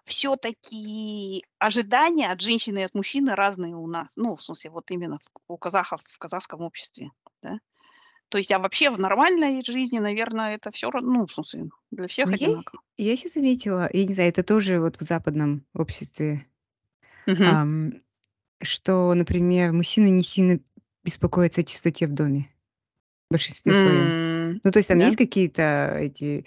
все-таки ожидания от женщины и от мужчины разные у нас. Ну, в смысле, вот именно в- у казахов, в казахском обществе, да? То есть, а вообще в нормальной жизни, наверное, это все, ну, в смысле, для всех Ну, я одинаково. я еще заметила, я не знаю, это тоже вот в западном обществе, Мгм. ам, что, например, мужчины не сильно беспокоятся о чистоте в доме в большинстве своем. М, Ну, то есть там Да. есть какие-то эти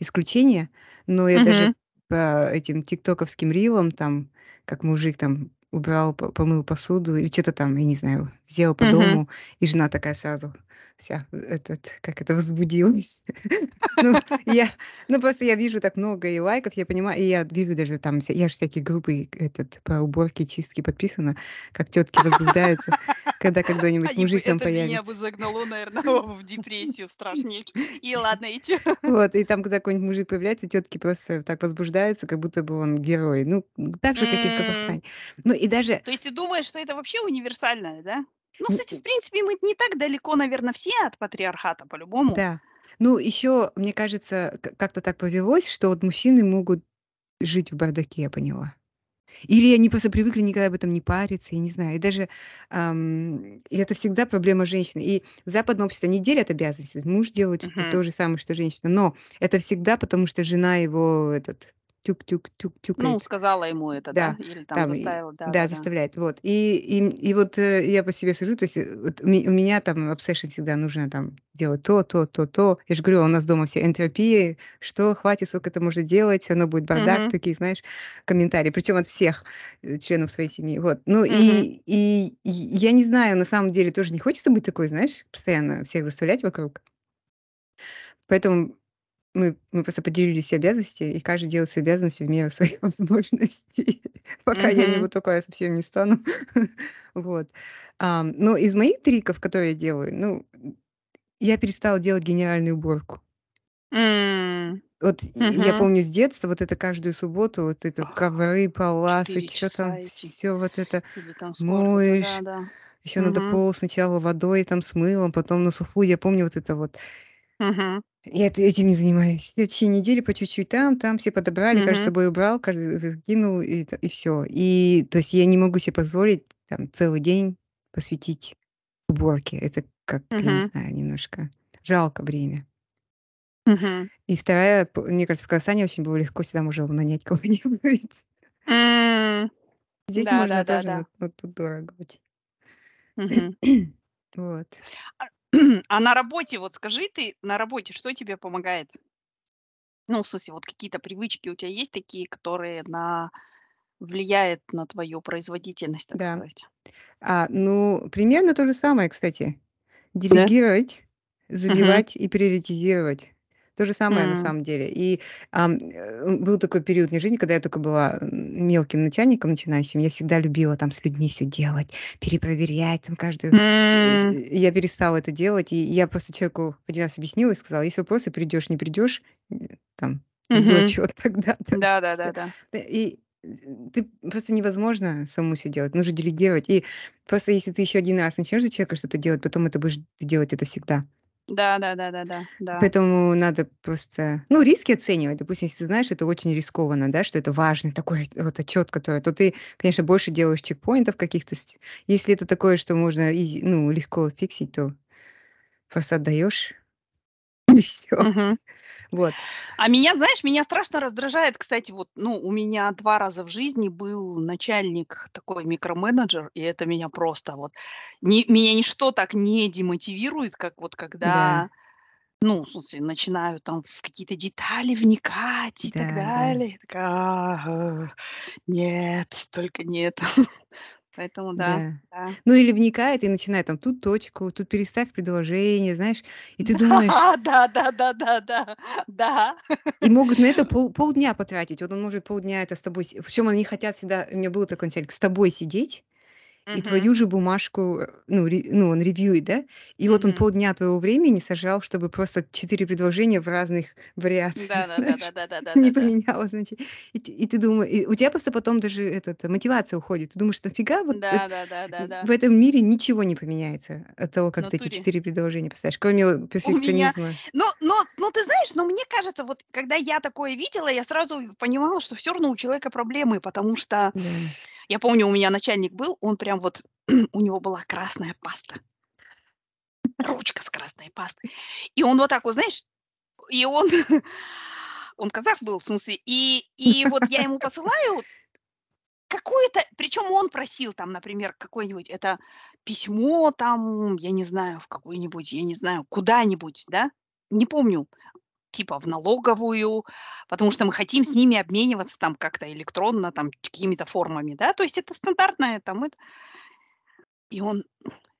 исключения, но я даже Мгм. по этим тиктоковским рилам, там, как мужик там убрал, по- помыл посуду или что-то там, я не знаю, сделал по Мгм. дому, и жена такая сразу вся этот, как это, возбудилась. Ну, я, ну, просто я вижу так много и лайков, я понимаю, и я вижу даже там, я же всякие группы этот, по уборке, чистке подписана, как тетки возбуждаются, когда когда-нибудь мужик там это меня бы появится. загнало, наверное, в депрессию страшнейшую. И ладно, и чё? Вот, и там, когда какой-нибудь мужик появляется, тетки просто так возбуждаются, как будто бы он герой. Ну, так же, как и в Казахстане. Ну, и даже... То есть ты думаешь, что это вообще универсальное, да? Ну, кстати, в принципе, мы не так далеко, наверное, все от патриархата, по-любому. Да. Ну, еще, мне кажется, к- как-то так повелось, что вот мужчины могут жить в бардаке, я поняла. Или они просто привыкли никогда об этом не париться, я не знаю. И даже ам, и это всегда проблема женщины. И в западном обществе они делят обязанности. Муж делает Мгм. то же самое, что женщина. Но это всегда потому, что жена его этот Ну, тюк-тюк-тюк-тюкает. сказала ему это, да? Да, Или там там, заставила, да, да-да-да. заставляет. Вот. И, и, и вот э, я по себе сужу, то есть э, вот у ме- у меня там обсессион всегда нужно там делать то, то, то, то. Я же говорю, у нас дома все энтропия, что хватит, сколько это можно делать, все равно будет бардак, Мгм. такие, знаешь, комментарии, причем от всех э, членов своей семьи. Вот. Ну Мгм. и, и, и я не знаю, на самом деле тоже не хочется быть такой, знаешь, постоянно всех заставлять вокруг. Поэтому мы, мы просто поделили все обязанности, и каждый делает свои обязанности в меру своих возможностей. Пока я не вот такая совсем не стану. Вот. Но из моих триков, которые я делаю, ну, я перестала делать генеральную уборку. Вот я помню с детства вот это каждую субботу, вот это ковры, Четыре что там, все вот это моешь. Еще надо пол сначала водой там с мылом, потом на сухую. Я помню вот это вот Мгм. Я эт этим не занимаюсь. В течение недели по чуть-чуть там, там все подобрали, каждый с Мгм. собой убрал, каждый закинул, и т и всё. И то есть я не могу себе позволить там целый день посвятить уборке. Это как, я не Мгм. знаю, немножко жалко время. Мгм. И вторая, п мне кажется, в Казахстане очень было легко, всегда можно было нанять кого-нибудь. М. Здесь можно тоже, Да-да-да-да. но но тут дорого очень. Мгм. Вот. А а на работе, вот скажи ты, на работе что тебе помогает? Ну, в смысле, вот какие-то привычки у тебя есть такие, которые на влияет на твою производительность, так Да. сказать? А, ну, примерно то же самое, кстати. Делегировать, забивать и приоритизировать. То же самое на М. самом деле. И, э, был такой период в моей жизни, когда я только была, мелким начальником начинающим. Я всегда любила там с людьми всё делать, перепроверять там каждую М. Я перестала это делать, и я просто человеку один раз объяснила и сказала: "Есть вопросы, придёшь, не придёшь, н там, жду Мгм. отчёт тогда-то". Всё. Да-да-да-да. Т и, э, ты просто невозможно самому всё делать, нужно делегировать. И просто если ты ещё один раз начнёшь за человека что-то делать, потом это будешь делать это всегда. Да-да-да-да-да, да. Поэтому надо просто, ну, риски оценивать. Допустим, если ты знаешь, это очень рискованно, да, что это важный такой вот отчёт, который, то ты, конечно, больше делаешь чекпоинтов каких-то Если это такое, что можно ну, легко фиксить, то просто отдаёшь и. Мгм. Вот. А меня, знаешь, меня страшно раздражает, кстати, вот, ну, у меня 2 раза в жизни был начальник такой микроменеджер, и это меня просто вот ни меня ничто так не демотивирует, как вот Да. когда, ну, в смысле, начинаю там в какие-то детали вникать и так Да, да. далее. Я такая: "Нет, только не это". Поэтому да, Да. да. Ну, или вникает и начинает там: тут точку, тут переставь предложение, знаешь. И ты думаешь Да, да-да-да-да-да, да. И могут на это пол полдня потратить. Вот он может полдня это с тобой си причём они хотят всегда, у меня был такой начальник, с тобой сидеть и твою же бумажку, э, ну, ре ну, он ревьюет, да. И вот он полдня твоего времени сожрал, чтобы просто 4 предложения в разных вариациях, знаешь, не поменялось, значит. И ты и ты дума и у тебя просто потом даже этот мотивация уходит. Ты думаешь: "Нафига вот эт в Да-да-да-да-да. этом мире ничего не поменяется от того, В как ты эти. 4 предложения поставишь, кроме перфекционизма". но но но ты знаешь, но мне кажется, вот когда я такое видела, я сразу в понимала, что всё равно у человека проблемы, потому что Да. Я помню, у меня начальник был, он прям вот у него была красная паста. Ручка с красной пастой. И он вот так вот, знаешь, и он он казах был, в смысле, и и вот я ему посылаю какое-то причём он просил там, например, какое-нибудь это письмо там, я не знаю, в какую-нибудь, я не знаю, куда-нибудь, да, не помню, типа в налоговую, потому что мы хотим с ними обмениваться там как-то электронно, там какими-то формами, да, то есть это стандартное там эт И он: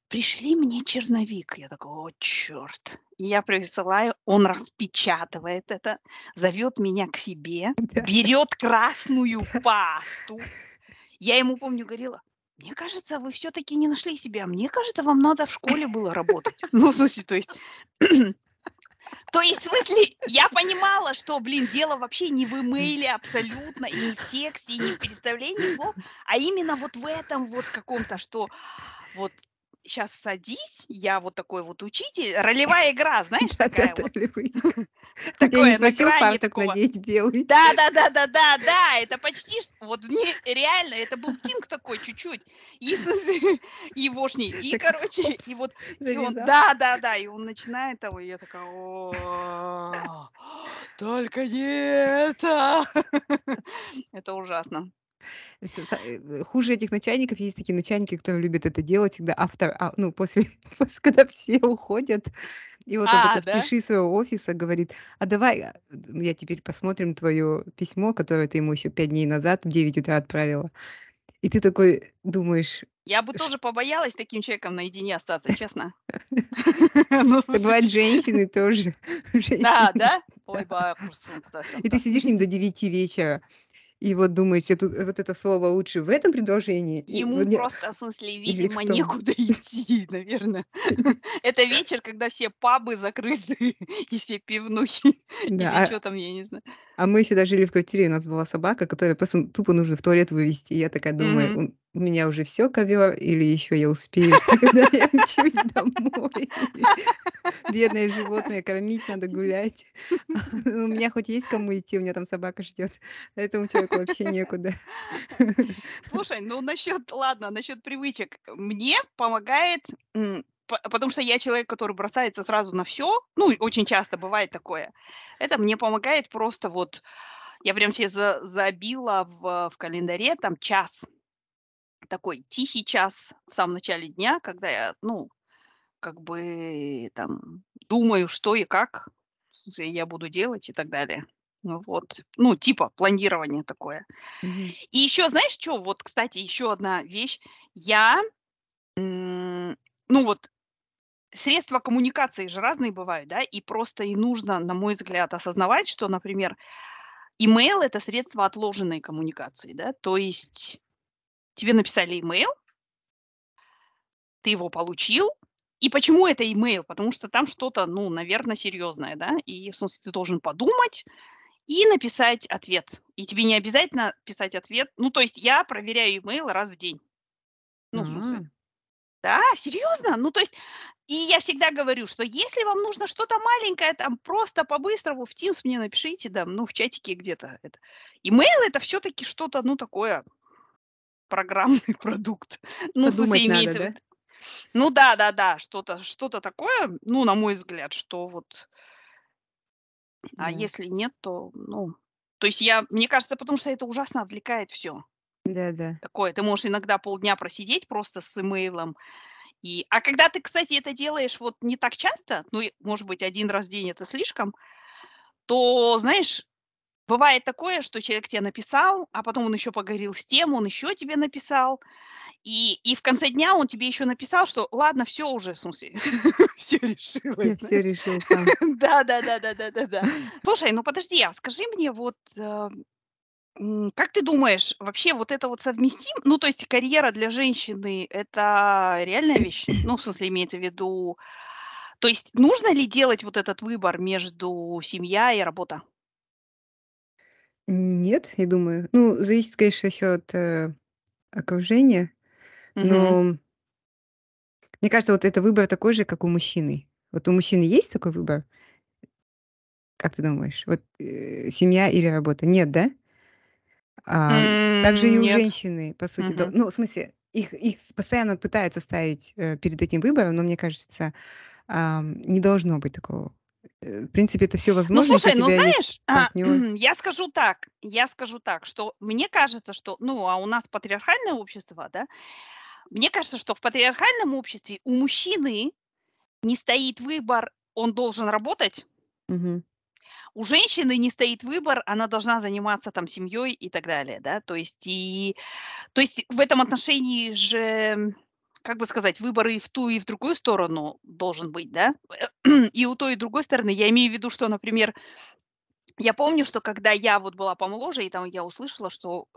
"Пришли мне черновик". Я такая: "О, чёрт". И я присылаю, он распечатывает это, зовёт меня к себе, Да. берёт красную пасту. Я ему, помню, говорила: "Мне кажется, вы всё-таки не нашли себя. Мне кажется, вам надо в школе было работать". Ну, в смысле, то есть То есть, в смысле, я понимала, что, блин, дело вообще не в имейле абсолютно, и не в тексте, и не в переставлении слов, а именно вот в этом вот каком-то, что вот щас садись, я вот такой вот учитель, ролевая игра, знаешь, такая вот. Такое на просил грани фартук такого. надеть белый? Да-да-да-да-да-да, это почти вот реально, это был Кинг такой чуть-чуть, и егошний. И, короче, и вот, он завязал. да-да-да, и он начинает того, и я такая: "О, только не это". Это ужасно. Э, хуже этих начальников есть такие начальники, которые любят это делать всегда after а, ну, после после, когда все уходят. И вот он А, в да? тиши своего офиса говорит: "А давай, а, я теперь посмотрим твоё письмо, которое ты ему ещё 5 дней назад в 9 утра отправила". И ты такой думаешь, Я бы тоже побоялась таким человеком наедине остаться, честно. Ну, в смысле женщины тоже, Да, да? Ой, бабушка И ты сидишь с ним до 9 вечера и вот думаешь, те тут вот это слово лучше в этом предложении вот Ему не просто, в смысле, видимо, некуда идти, наверно. Это вечер, когда все пабы закрыты и все пивнухи, или а чё там, я не знаю. А мы ещё, да, жили в квартире, у нас была собака, которая просто, тупо нужно в туалет вывести. И я такая думаю: Мгм. "У меня уже всё, ковёр, или ещё я успею, когда я мчусь домой?" Бедное животное, кормить надо, гулять. У меня хоть есть кому идти, у меня там собака ждет. Этому человеку вообще некуда. Слушай, ну насчет, ладно, насчет привычек. Мне помогает, потому что я человек, который бросается сразу на все. Ну, очень часто бывает такое. Это мне помогает просто вот, я прям себе за- забила в, в календаре там час. Такой тихий час в самом начале дня, когда я, ну, как бы там думаю, что и как я буду делать и так далее. Ну Вот. Ну, типа планирование такое. Мгм. И еще, знаешь, что? Вот, кстати, еще одна вещь. Я, ну вот, средства коммуникации же разные бывают, да, и просто и нужно, на мой взгляд, осознавать, что, например, имейл– это средство отложенной коммуникации, да, то есть тебе написали имейл, ты его получил, и почему это имейл? Потому что там что-то, ну, наверное, серьезное, да, и, в смысле, ты должен подумать и написать ответ. И тебе не обязательно писать ответ. Ну, то есть я проверяю имейл раз в день. Ну, в смысле, да, серьезно? Ну, то есть, и я всегда говорю, что если вам нужно что-то маленькое, там, просто по-быстрому в Teams мне напишите, да, ну, в чатике где-то это. Имейл это все-таки что-то, ну, такое программный продукт. Ну, Подумать надо, имеется да? Ну да, да, да, что-то, что-то такое, ну, на мой взгляд, что вот, а Да. если нет, то, ну, то есть я, мне кажется, потому что это ужасно отвлекает все Да-да. такое. Ты можешь иногда полдня просидеть просто с имейлом, и, а когда ты, кстати, это делаешь вот не так часто, ну, может быть, один раз в день это слишком, то, знаешь, бывает такое, что человек тебе написал, а потом он еще поговорил с тем, он еще тебе написал, и, и в конце дня он тебе еще написал, что ладно, все уже, в смысле, все решилось, Я все решил сам. Да, да, да, да, да, да, да. Слушай, ну подожди, а скажи мне, вот э, как ты думаешь, вообще вот это вот совместим? Ну, то есть карьера для женщины– это реальная вещь? Ну, в смысле, имеется в виду, то есть нужно ли делать вот этот выбор между семья и работа? Нет, я думаю. Ну, зависит, конечно, еще от э, окружения, Мгм. но мне кажется, вот это выбор такой же, как у мужчины. Вот у мужчины есть такой выбор? Как ты думаешь? Вот э, семья или работа? Нет, да? А, также и у Нет. женщины, по сути, Мгм. ну, в смысле, их, их постоянно пытаются ставить э, перед этим выбором, но мне кажется, ам, не должно быть такого. Э, В принципе, это все Ну, возможно, если у слушай, ну знаешь, а, я скажу так, я скажу так, что мне кажется, что, ну, а у нас патриархальное общество, да, мне кажется, что в патриархальном обществе у мужчины не стоит выбор, он должен работать, Мгм. У женщины не стоит выбор, она должна заниматься там семьей и так далее, да, то есть и, то есть в этом отношении же, как бы сказать, выбор и в ту, и в другую сторону должен быть, да, и у той, и другой стороны, я имею в виду, что, например, я помню, что когда я вот была помоложе, и там я услышала, что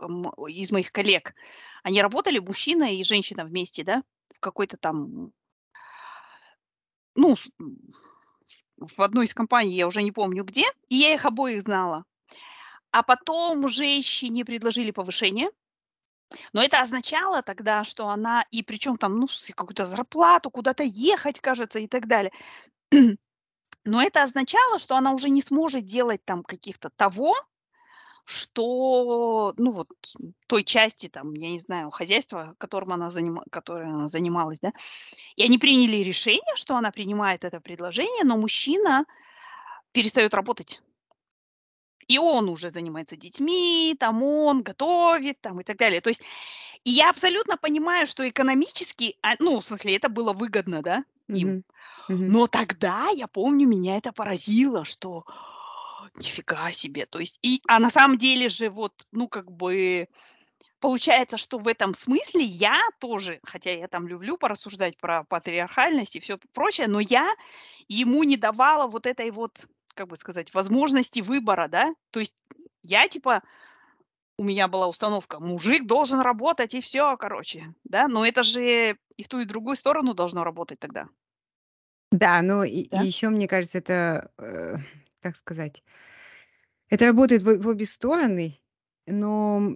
из моих коллег, они работали, мужчина и женщина вместе, да, в какой-то там, ну, в одной из компаний, я уже не помню где, и я их обоих знала. А потом женщине предложили повышение, но это означало тогда, что она, и причем там, ну, какую-то зарплату, куда-то ехать, кажется, и так далее. Но это означало, что она уже не сможет делать там каких-то того, что, ну вот, той части там, я не знаю, хозяйства, которым она занима которой она занималась, да. И они приняли решение, что она принимает это предложение, но мужчина перестает работать. И он уже занимается детьми, там он готовит, там и так далее. То есть, и я абсолютно понимаю, что экономически, а, ну, в смысле, это было выгодно, да, им. Мгм. Мгм. Но тогда, я помню, меня это поразило, что нифига себе. То есть, и, а на самом деле же вот, ну, как бы, получается, что в этом смысле я тоже, хотя я там люблю порассуждать про патриархальность и все прочее, но я ему не давала вот этой вот, как бы сказать, возможности выбора, да. То есть я типа, у меня была установка, мужик должен работать и все, короче, да. Но это же и в ту, и в другую сторону должно работать тогда, Да, и, да? еще, мне кажется, это, э, как сказать, это работает в, в обе стороны, но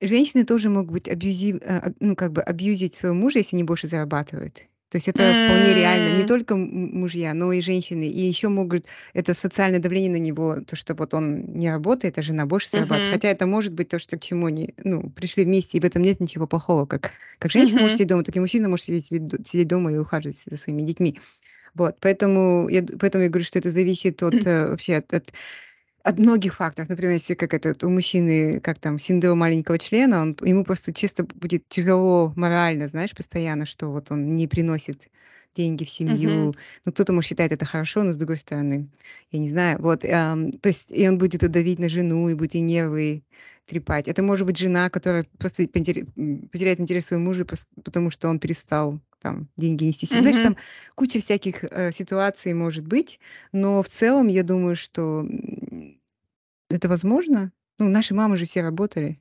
женщины тоже могут быть абьюзив, аб- ну, как бы абьюзить своего мужа, если они больше зарабатывают. То есть это вполне реально. Не только мужья, но и женщины. И еще могут это социальное давление на него, то, что вот он не работает, а жена больше зарабатывает. Мгм. Хотя это может быть то, что к чему они ну, пришли вместе, и в этом нет ничего плохого. Как, как женщина может Мгм. сидеть дома, так и мужчина может сидеть, сидеть дома и ухаживать за своими детьми. Вот, поэтому я, поэтому я говорю, что это зависит от э, вообще от, от от многих факторов. Например, если как это у мужчины, как там, синдром маленького члена, он, ему просто чисто будет тяжело морально, знаешь, постоянно, что вот он не приносит деньги в семью. Ну, кто-то, может, считает это хорошо, но с другой стороны, я не знаю. Вот, ам, то есть, и он будет и давить на жену, и будет и нервы трепать. Это может быть жена, которая просто потеряет интерес своему мужу, потому что он перестал там деньги нести себе. Знаешь, Мгм. там куча всяких э, ситуаций может быть, но в целом я думаю, что это возможно. Ну, наши мамы же все работали.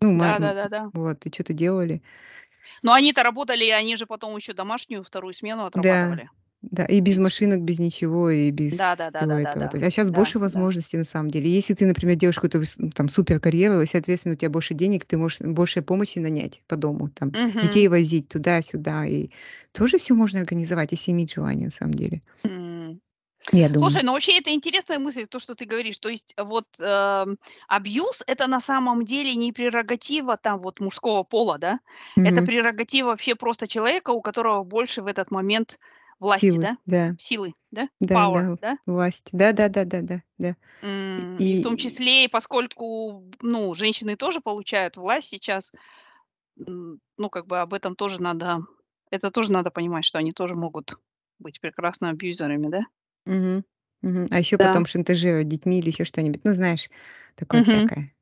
Ну, Да, да, м, да, да. вот, и что-то делали. Но они-то работали, и они же потом еще домашнюю вторую смену Да, отрабатывали. Да, и без машинок, без ничего, и без Да, да, да, всего да, да, этого. То да. есть, а сейчас Да, больше да. возможностей на самом деле. Если ты, например, делаешь какую-то там супер карьеру, и, соответственно, у тебя больше денег, ты можешь больше помощи нанять по дому, там, Мгм. детей возить туда-сюда, и тоже все можно организовать, если иметь желание, на самом деле. М. Я Слушай, думаю. ну вообще это интересная мысль, то, что ты говоришь. То есть вот эм, абьюз это на самом деле не прерогатива там вот мужского пола, да? Это Мгм. прерогатива вообще просто человека, у которого больше в этот момент власти, Силы, да? да. Силы, да? Да, Power, да, да? власть. Да, да, да, да, да, да. М, И в том И числе, и поскольку, ну, женщины тоже получают власть сейчас, ну, как бы об этом тоже надо, это тоже надо понимать, что они тоже могут быть прекрасно абьюзерами, да? Мгм. Мгм. А еще Да. потом шантажировать детьми или еще что-нибудь. Ну, знаешь, такое Мгм. всякое.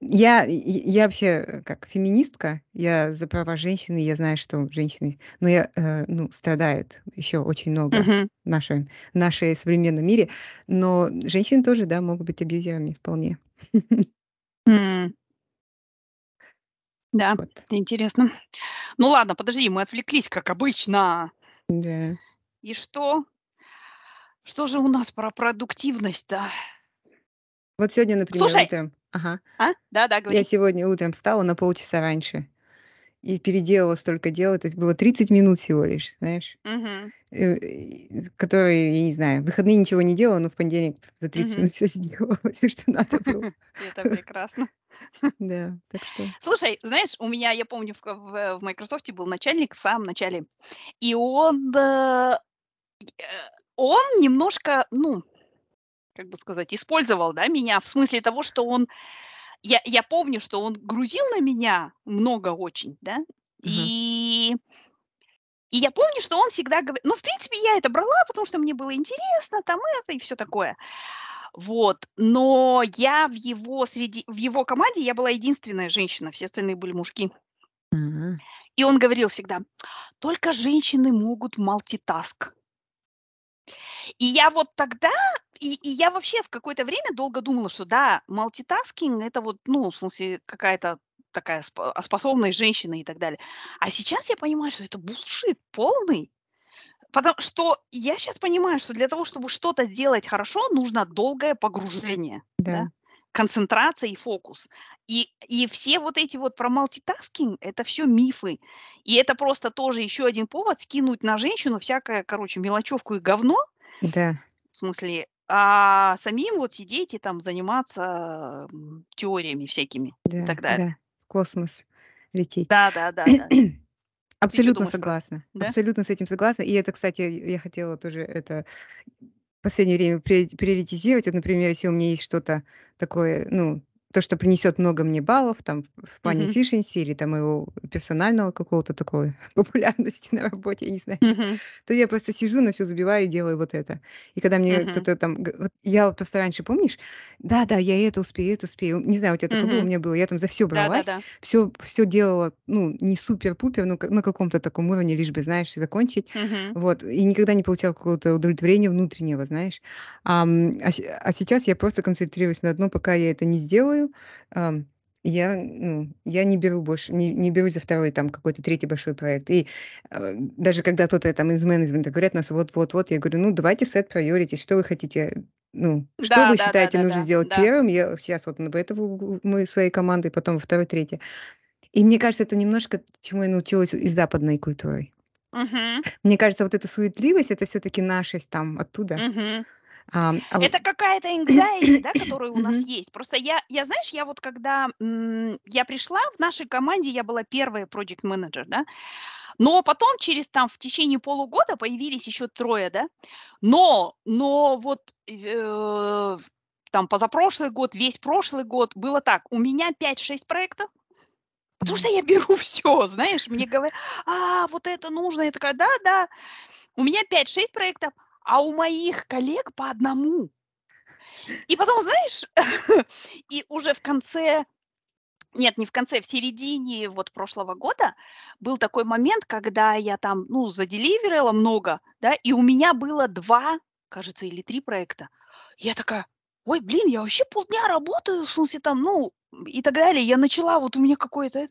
Я, я вообще как феминистка, я за права женщины, я знаю, что женщины, но я, э, ну, страдают еще очень много Мгм. в нашем, в нашей современном мире, но женщины тоже, да, могут быть абьюзерами вполне. М, Да, Вот, интересно. Ну ладно, подожди, мы отвлеклись, как обычно. да. И что? Что же у нас про продуктивность-то? Вот сегодня, например, Слушай, утром, ага, а? Да-да, я говори. сегодня утром встала на полчаса раньше и переделала столько дел, это было 30 минут всего лишь, знаешь. И которые, я не знаю, в выходные ничего не делала, но в понедельник за 30 Мгм. минут все сделала, все, что надо было. Это прекрасно. Да, так что... Слушай, знаешь, у меня, я помню, в, в Microsoft был начальник в самом начале, и он, э, э, он немножко, ну, как бы сказать, использовал, да, меня в смысле того, что он, я, я помню, что он грузил на меня много очень, да, Ага. и, и я помню, что он всегда говорит, ну, в принципе, я это брала, потому что мне было интересно, там это и все такое. Вот, но я в его среди, в его команде я была единственная женщина, все остальные были мужики. Ага. И он говорил всегда, только женщины могут мультитаск. И я вот тогда, и, и я вообще в какое-то время долго думала, что да, мультитаскинг это вот, ну, в смысле, какая-то такая а способность женщины и так далее. А сейчас я понимаю, что это булшит полный. Потому что я сейчас понимаю, что для того, чтобы что-то сделать хорошо, нужно долгое погружение, да, Да. концентрация и фокус. И, и все вот эти вот про мультитаскинг, это все мифы. И это просто тоже еще один повод скинуть на женщину всякое, короче, мелочевку и говно, Да. в смысле, а самим вот сидеть и там заниматься м, теориями всякими и Да. так далее. Да. В космос лететь. Да, да, да, да. Ты что Абсолютно думаешь про это? согласна. Да? Абсолютно с этим согласна. И это, кстати, я хотела тоже это в последнее время при- приоритизировать. Вот, например, если у меня есть что-то такое, ну, то, что принесет много мне баллов, там, в плане Мгм. efficiency или там моего персонального какого-то такой популярности на работе, я не знаю, Мгм. то я просто сижу, на все забиваю и делаю вот это. И когда мне Мгм. кто-то там... Вот я вот просто раньше, помнишь? Да-да, я это успею, это успею. Не знаю, у тебя такое было, у меня было. Я там за все Да, да, бралась, да. все, все делала, ну, не супер-пупер, но на каком-то таком уровне, лишь бы, знаешь, закончить. Мгм. Вот, и никогда не получала какого-то удовлетворения внутреннего, знаешь. А, щ- а сейчас я просто концентрируюсь на одном, пока я это не сделаю, ам, я, ну, я не беру больше, не, не берусь за второй, там, какой-то третий большой проект. И э, даже когда кто-то там из менеджмента говорят нас вот-вот-вот, я говорю, ну, давайте set priorities, что вы хотите, ну, что Да, вы да, считаете да, нужно сделать первым, я сейчас вот в этого угу- мы своей командой, потом второй, третий. И мне кажется, это немножко чему я научилась из западной культуры. Мгм. Мне кажется, вот эта суетливость- это всё-таки нашесть там оттуда. Мгм. Вот Это какая-то anxiety, да, которая у нас есть. Просто я я, знаешь, я вот когда, м, я пришла, в нашей команде я была первая project manager, да, но потом через там в течение полугода появились еще трое, да. Но но вот, э, там позапрошлый год, весь прошлый год было так: у меня 5-6 проектов, потому что я беру всё, знаешь. Мне говорят: "А, вот это нужно". Я такая: "Да-да". У меня 5-6 проектов, а у моих коллег по 1. И потом, знаешь, и уже в конце нет, не в конце, в середине вот прошлого года был такой момент, когда я там, ну, заделиверила много, да, и у меня было 2, кажется, или 3 проекта. Я такая: "Ой, блин, я вообще полдня работаю, в смысле там, ну, и так далее". Я начала, вот у меня какое-то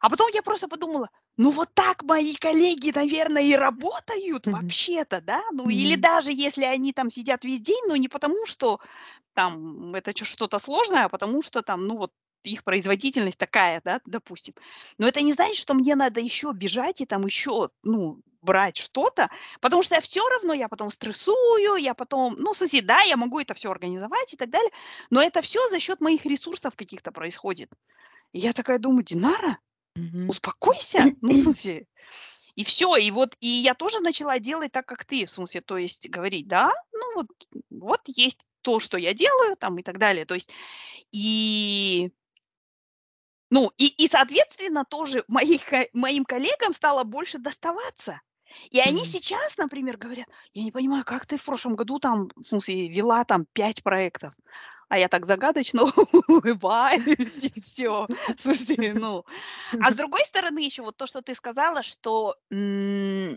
А потом я просто подумала: "Ну, вот так мои коллеги, наверно, и работают Мгм. вообще-то, да". Ну, или Мгм. даже если они там сидят весь день, но не потому, что там это что-то сложное, а потому что там, ну, вот их производительность такая, да, допустим. Но это не значит, что мне надо еще бежать и там еще, ну, брать что-то, потому что я всё равно, я потом стрессую, я потом, ну, смысле, да, я могу это всё организовать и так далее, но это всё за счет моих ресурсов каких-то происходит. И я такая думаю: "Динара, Мгм. успокойся". Ну, в смысле, и всё. И вот, и я тоже начала делать так, как ты. В смысле, то есть говорить: "Да, ну вот, вот есть то, что я делаю", там и так далее. То есть, и ну, и и, соответственно, тоже моих моим коллегам стало больше доставаться. И они Мгм. сейчас, например, говорят: "Я не понимаю, как ты в прошлом году там, в смысле, вела там 5 проектов?" А я так загадочно улыбаюсь и всё. В смысле, ну. А с другой стороны, еще вот то, что ты сказала, что, э,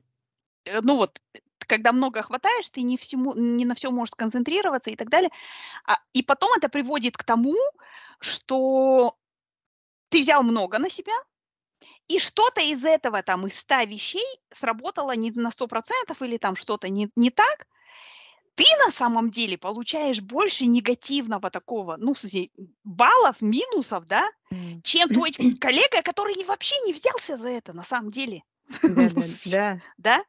ну вот, э, когда много хватаешь, ты не всему не на всё можешь сконцентрироваться и так далее. А, и потом это приводит к тому, что ты взял много на себя, и что-то из этого, там, из 100 вещей сработало не на 100 % или там что-то не не так. Ты на самом деле получаешь больше негативного такого, ну, баллов, минусов, да, чем твой коллега, который вообще не взялся за это на самом деле. Да-да, с да. да?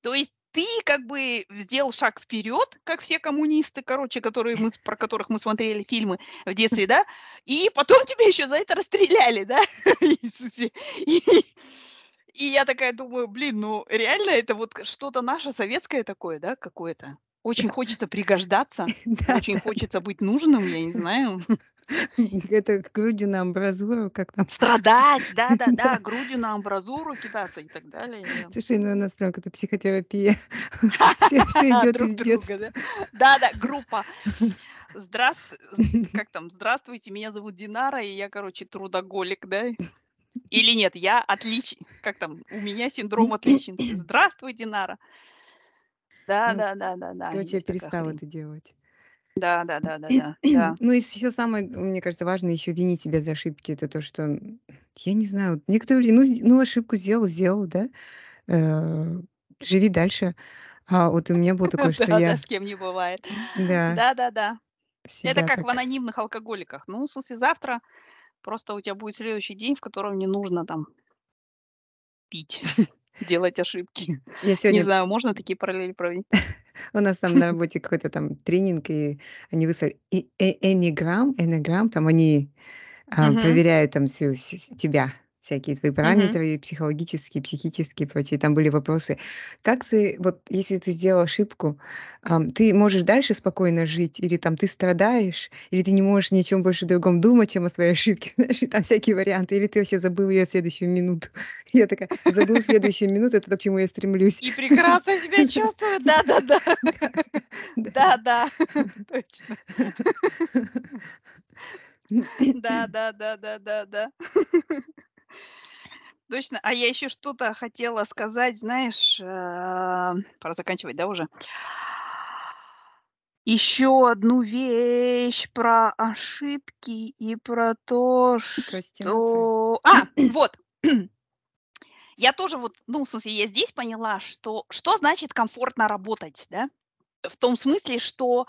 То есть ты как бы сделал шаг вперед, как все коммунисты, короче, которые мы про которых мы смотрели фильмы в детстве, да, и потом тебя еще за это расстреляли, да. И и я такая думаю: "Блин, ну реально это вот что-то наше советское такое, да, какое-то? Очень Да. хочется пригождаться, очень хочется быть нужным, я не знаю". Это грудью на амбразуру, как там. Страдать, да-да-да, Да. грудью на амбразуру кидаться и так далее. Слушай, ну у нас прям какая-то психотерапия. Всё идёт Друг из друга, детства. да? Да-да, группа. Здраст з как там? Здравствуйте, меня зовут Динара, и я, короче, трудоголик, да? Или нет, я отлич как там? У меня синдром отличницы. Здравствуй, Динара. Ну, Да-да-да-да-да, короче, я есть такая перестала хрень. это делать. Да да да да да, да. Ну, и с ещё самое, мне кажется, важно еще винить себя за ошибки. Это то, что, я не знаю, вот некоторые люди, ну, ну, ошибку сделал- сделал, да, э, живи дальше. А вот у меня было такое, что я с кем не бывает. Да. Да-да-да. Это Себя как в анонимных алкоголиках. Ну, в смысле, завтра просто у тя будет следующий день, в котором не нужно там пить, делать ошибки. Я Не сегодня знаю, можно такие параллели проводить? У нас там на работе какой-то там тренинг, и они выслали и э энниграм эннеграм, там они, а, проверяют там всю тебя, всякие твои параметры психологические, психические и прочее. Там были вопросы: "Как ты, вот если ты сделал ошибку, ам, ты можешь дальше спокойно жить, или там ты страдаешь, или ты не можешь ни о чём больше другом думать, чем о своей ошибке?" Знаешь, и там всякие варианты. Или ты вообще забыл в следующую минуту. Я такая: "Забыл следующую минуту- это то, к чему я стремлюсь". И прекрасно себя чувствую. Да-да-да. Да. Да-да. Да-да, точно. Да-да-да-да-да-да. Точно. А я еще что-то хотела сказать, знаешь, а, пора заканчивать, да, уже? Еще одну вещь про ошибки и про то, что А, вот. Я тоже вот, ну, в смысле, я здесь поняла, что что значит комфортно работать, да? В том смысле, что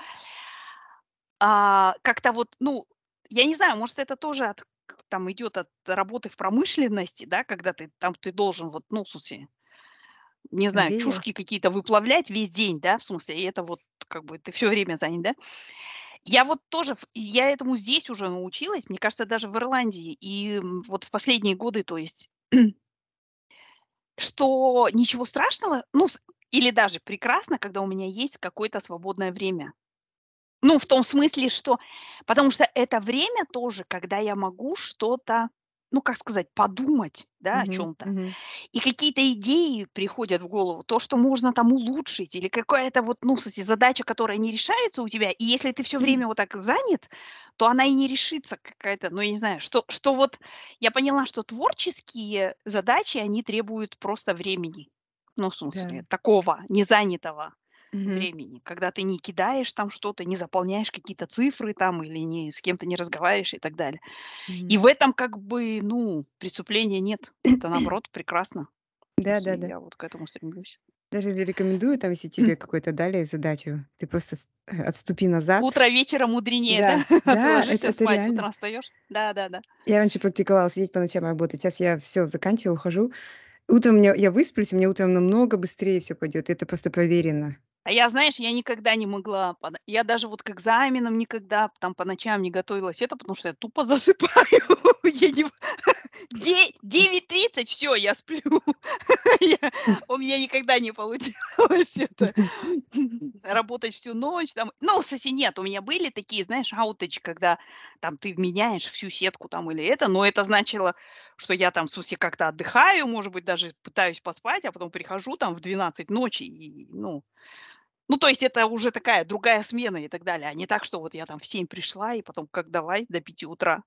а, как-то вот, ну, я не знаю, может, это тоже от там идет от работы в промышленности, да, когда ты там ты должен вот, ну, в смысле не знаю, Веер. чушки какие-то выплавлять весь день, да, в смысле, и это вот как бы ты все время занят, да? Я вот тоже, я этому здесь уже научилась, мне кажется, даже в Ирландии, и вот в последние годы, то есть, что ничего страшного, ну, или даже прекрасно, когда у меня есть какое-то свободное время. Ну, в том смысле, что... Потому что это время тоже, когда я могу что-то, ну, как сказать, подумать, да, о Мгм, чем-то. мгм. И какие-то идеи приходят в голову, то, что можно там улучшить, или какая-то вот, ну, смысле, задача, которая не решается у тебя, и если ты все время вот так занят, то она и не решится какая-то, ну, я не знаю, что, что вот я поняла, что творческие задачи, они требуют просто времени. Ну, в смысле, Да. такого незанятого Мгм. времени, когда ты не кидаешь там что-то, не заполняешь какие-то цифры там или не, с кем-то не разговариваешь и так далее. И Мгм. в этом как бы, ну, преступления нет. Это наоборот прекрасно. В смысле, Да-да-да. я вот к этому стремлюсь. Даже рекомендую, там, если тебе какую-то дали задачу, ты просто э, отступи назад. Утро вечера мудренее, да? Да, да, это, это спать, реально. утром встаешь. Да, да, да. Я раньше практиковала сидеть по ночам работать. Сейчас я все заканчиваю, ухожу. Утром я, я высплюсь, у меня утром намного быстрее все пойдет. Это просто проверено. А я, знаешь, я никогда не могла, я даже вот к экзаменам никогда там по ночам не готовилась, это потому что я тупо засыпаю. Я не... Де- 9.30, все, я сплю. Я- У меня никогда не получалось это. Работать всю ночь. Там. Ну, кстати, нет, у меня были такие, знаешь, ауточки, когда там ты меняешь всю сетку там или это, но это значило, что я там, в смысле, как-то отдыхаю, может быть, даже пытаюсь поспать, а потом прихожу там в 12 ночи, и, ну, ну, то есть это уже такая другая смена и так далее, а не так, что вот я там в 7 пришла, и потом как давай до 5 утра Ну,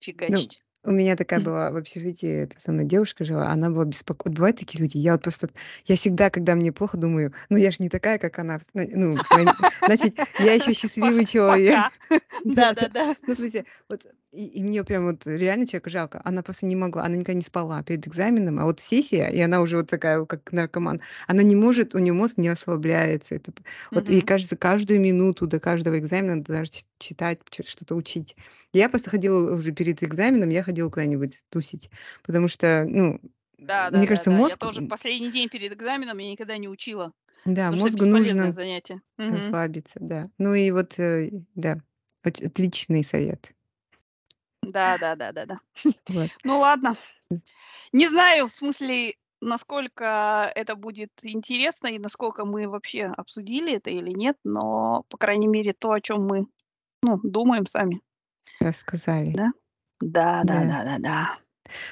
фигачить. у меня такая была в общежитии, это со мной девушка жила, она была беспокойна. Бывают такие люди, я вот просто, я всегда, когда мне плохо, думаю, ну я же не такая, как она. Ну, значит, я еще счастливый человек. Да-да-да. ну, в смысле, вот, и, и мне прям вот реально человека жалко. Она просто не могла, она никогда не спала перед экзаменом, а вот сессия, и она уже вот такая, как наркоман, она не может, у нее мозг не расслабляется. Это, вот, и кажется, каждую минуту до каждого экзамена надо даже читать, что-то учить. Я просто ходила уже перед экзаменом, я ходила куда-нибудь тусить, потому что, ну, Да, мне да, да, кажется, да. Я мозг, тоже в м, последний день перед экзаменом я никогда не учила, да, мозгу нужно занятие. Расслабиться, да. Ну и вот, э, да, отличный совет. Да, да, да, да, да. Вот. Ну ладно. Не знаю, в смысле, насколько это будет интересно и насколько мы вообще обсудили это или нет, но, по крайней мере, то, о чем мы, ну, думаем сами, Рассказали. да? Да, да, Да. да, да, да.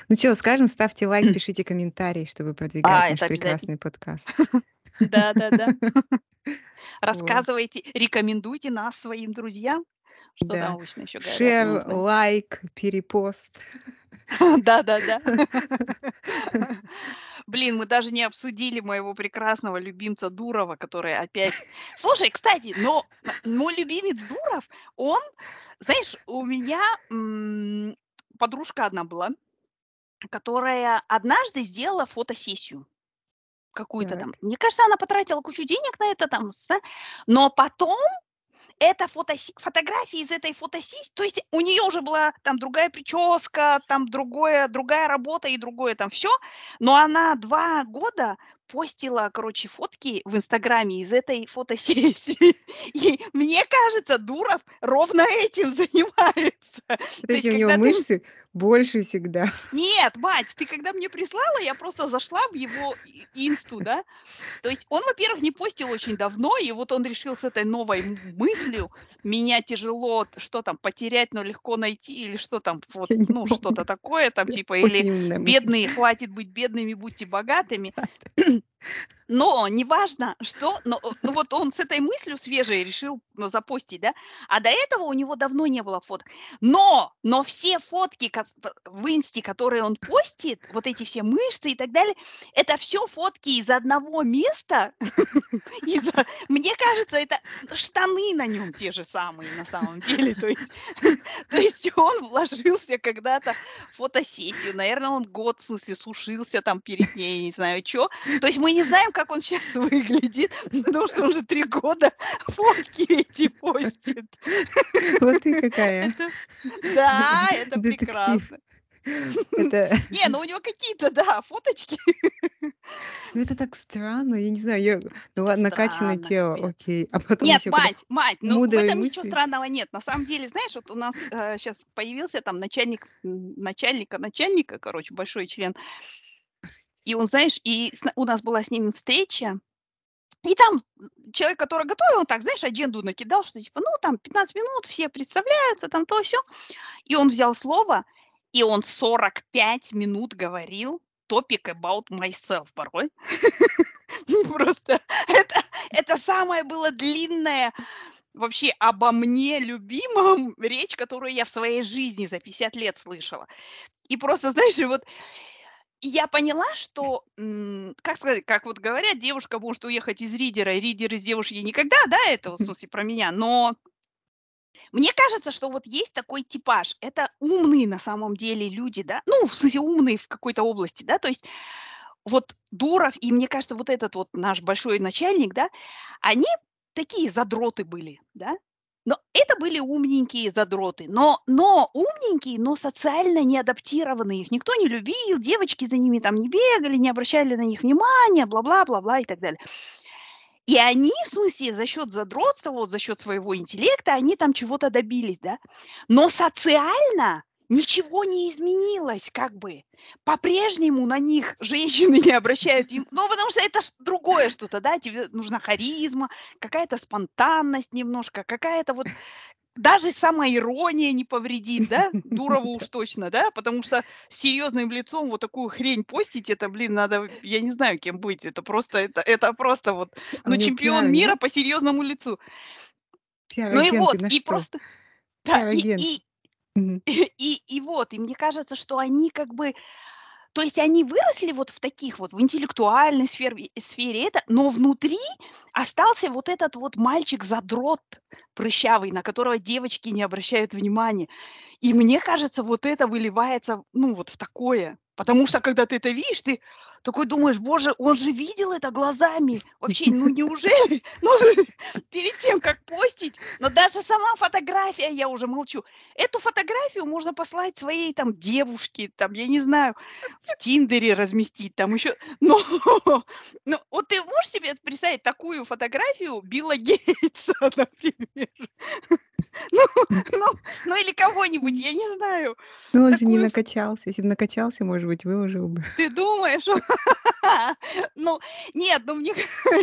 Ну что, скажем, ставьте лайк, пишите комментарии, чтобы продвигать А, наш прекрасный подкаст. Да, да, да. Рассказывайте, рекомендуйте нас своим друзьям. Что Да. обычно еще говорят? Шер, название? лайк, перепост. Да, да, да. Блин, мы даже не обсудили моего прекрасного любимца Дурова, который опять... Слушай, кстати, но мой любимец Дуров, он, знаешь, у меня м, подружка одна была, которая однажды сделала фотосессию какую-то там. Мне кажется, она потратила кучу денег на это там, но потом эта фотоси- фотография из этой фотосессии, то есть у нее уже была там другая прическа, там другое, другая работа и другое там все, но она два года постила, короче, фотки в Инстаграме из этой фотосессии. И мне кажется, Дуров ровно этим занимается. То есть, у него когда ты... мышцы больше всегда. Нет, мать, ты когда мне прислала, я просто зашла в его инсту, да? То есть он, во-первых, не постил очень давно, и вот он решил с этой новой мыслью, меня тяжело, что там, потерять, но легко найти, или что там, вот, ну, что-то такое там, типа, или бедные, хватит быть бедными, будьте богатыми. Но неважно, что, но, э, ну вот он с этой мыслью свежей решил запостить, да, а до этого у него давно не было фоток. Но, но все фотки в инсте, которые он постит, вот эти все мышцы и так далее, это все фотки из одного места. из- Мне кажется, это штаны на нем те же самые на самом деле. То есть, он вложился когда-то в фотосессию. Наверное, он год, в смысле, сушился там перед ней, не знаю, что. То есть мы не знаем, как он сейчас выглядит, потому что он же три года фотки эти постит. Вот ты какая. Это- да, это Детектив. прекрасно. Это Не, ну у него какие-то, да, фоточки. ну, это так странно, я не знаю, я ну ладно, накачанное тело, окей, а потом Нет, еще мать, мать, ну в этом ничего мысли. странного нет. На самом деле, знаешь, вот у нас сейчас появился там начальник начальника начальника, короче, большой член. И он, знаешь, и у нас была с ним встреча, и там человек, который готовил, он так, знаешь, адженду накидал, что типа, ну, там 15 минут, все представляются, там то все. И он взял слово, и он 45 минут говорил topic about myself порой. Просто это, это самое было длинное вообще обо мне любимом речь, которую я в своей жизни за 50 лет слышала. И просто, знаешь, и я поняла, что, как сказать, как вот говорят, девушка может уехать из ридера, и ридер из девушки никогда, да, это в смысле про меня, но мне кажется, что вот есть такой типаж. Это умные на самом деле люди, да, ну, в смысле умные в какой-то области, да, то есть вот Дуров и, мне кажется, вот этот вот наш большой начальник, да, они такие задроты были, да, это были умненькие задроты, но, но умненькие, но социально не адаптированные. Их никто не любил, девочки за ними там не бегали, не обращали на них внимания, бла-бла-бла-бла и так далее. И они, в смысле, за счет задротства, вот за счет своего интеллекта, они там чего-то добились, да. Но социально ничего не изменилось, как бы. По-прежнему на них женщины не обращают, ну, потому что это другое что-то, да, тебе нужна харизма, какая-то спонтанность немножко, какая-то вот даже самоирония не повредит, да, Дурову уж точно, да, потому что с серьезным лицом вот такую хрень постить, это, блин, надо, я не знаю, кем быть, это просто, это, это просто вот, ну, него чемпион мира по серьезному лицу. Ну и вот, и просто, да, и, и, И, и вот, и мне кажется, что они как бы, то есть они выросли вот в таких вот, в интеллектуальной сфере, сфере это, но внутри остался вот этот вот мальчик-задрот прыщавый, на которого девочки не обращают внимания. И мне кажется, вот это выливается, ну, вот в такое. Потому что, когда ты это видишь, ты такой думаешь, боже, он же видел это глазами. Вообще, ну неужели? Ну, перед тем, как постить, но даже сама фотография, я уже молчу. Эту фотографию можно послать своей там девушке, там, я не знаю, в Тиндере разместить, там еще. Но, ну, вот ты можешь себе представить такую фотографию Билла Гейтса, например? Ну, ну, ну или кого-нибудь, я не знаю. Ну, он же не Такую накачался. Если бы накачался, может быть, выложил бы. Ты думаешь? Ну, нет, ну мне,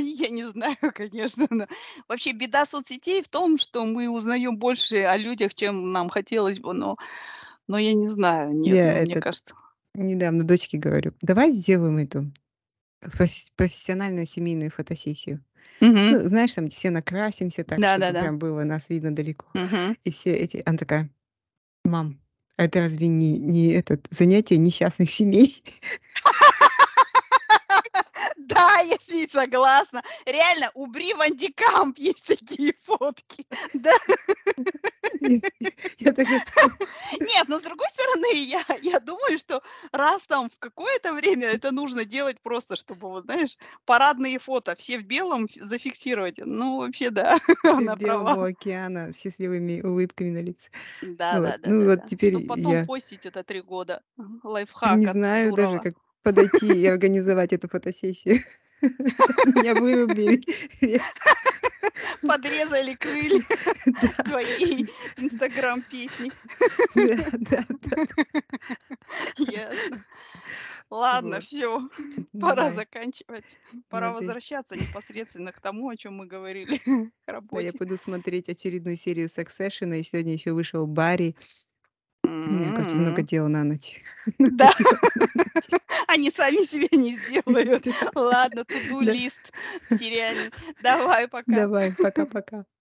я не знаю, конечно. но Вообще беда соцсетей в том, что мы узнаем больше о людях, чем нам хотелось бы, но, но я не знаю, нет, Я ну, мне этот кажется. недавно дочке говорю, давай сделаем эту профес- профессиональную семейную фотосессию. Мгм. Ну, знаешь, там все накрасимся так, чтобы Да-да-да. прям было нас видно далеко. Мгм. И все эти... Она такая, мам, а это разве не, не этот занятие несчастных семей? Да, я с ней согласна. Реально, у Бри Ван Ди Камп есть такие фотки. Да. Нет, но с другой стороны, я, я думаю, что раз там в какое-то время это нужно делать просто, чтобы, вот, знаешь, парадные фото, все в белом фи- зафиксировать. Ну, вообще, да, все она белого права. океана с счастливыми улыбками на лице. Да, Вот. да, да, Ну да, вот да. теперь Чтобы потом я постить это три года. Не Лайфхак от знаю даже, Дурова. как подойти и организовать эту фотосессию. Меня вырубили. Подрезали крылья твоей инстаграм-песни. да, да, да. Ясно. Ладно, все, пора заканчивать. Пора возвращаться непосредственно к тому, о чем мы говорили, Да, я работе. пойду смотреть очередную серию Succession, и сегодня еще вышел Барри. Меня, короче, много дел на ночь. Да, они сами себе не сделают. Ладно, туду лист. Давай, пока. Давай, пока-пока.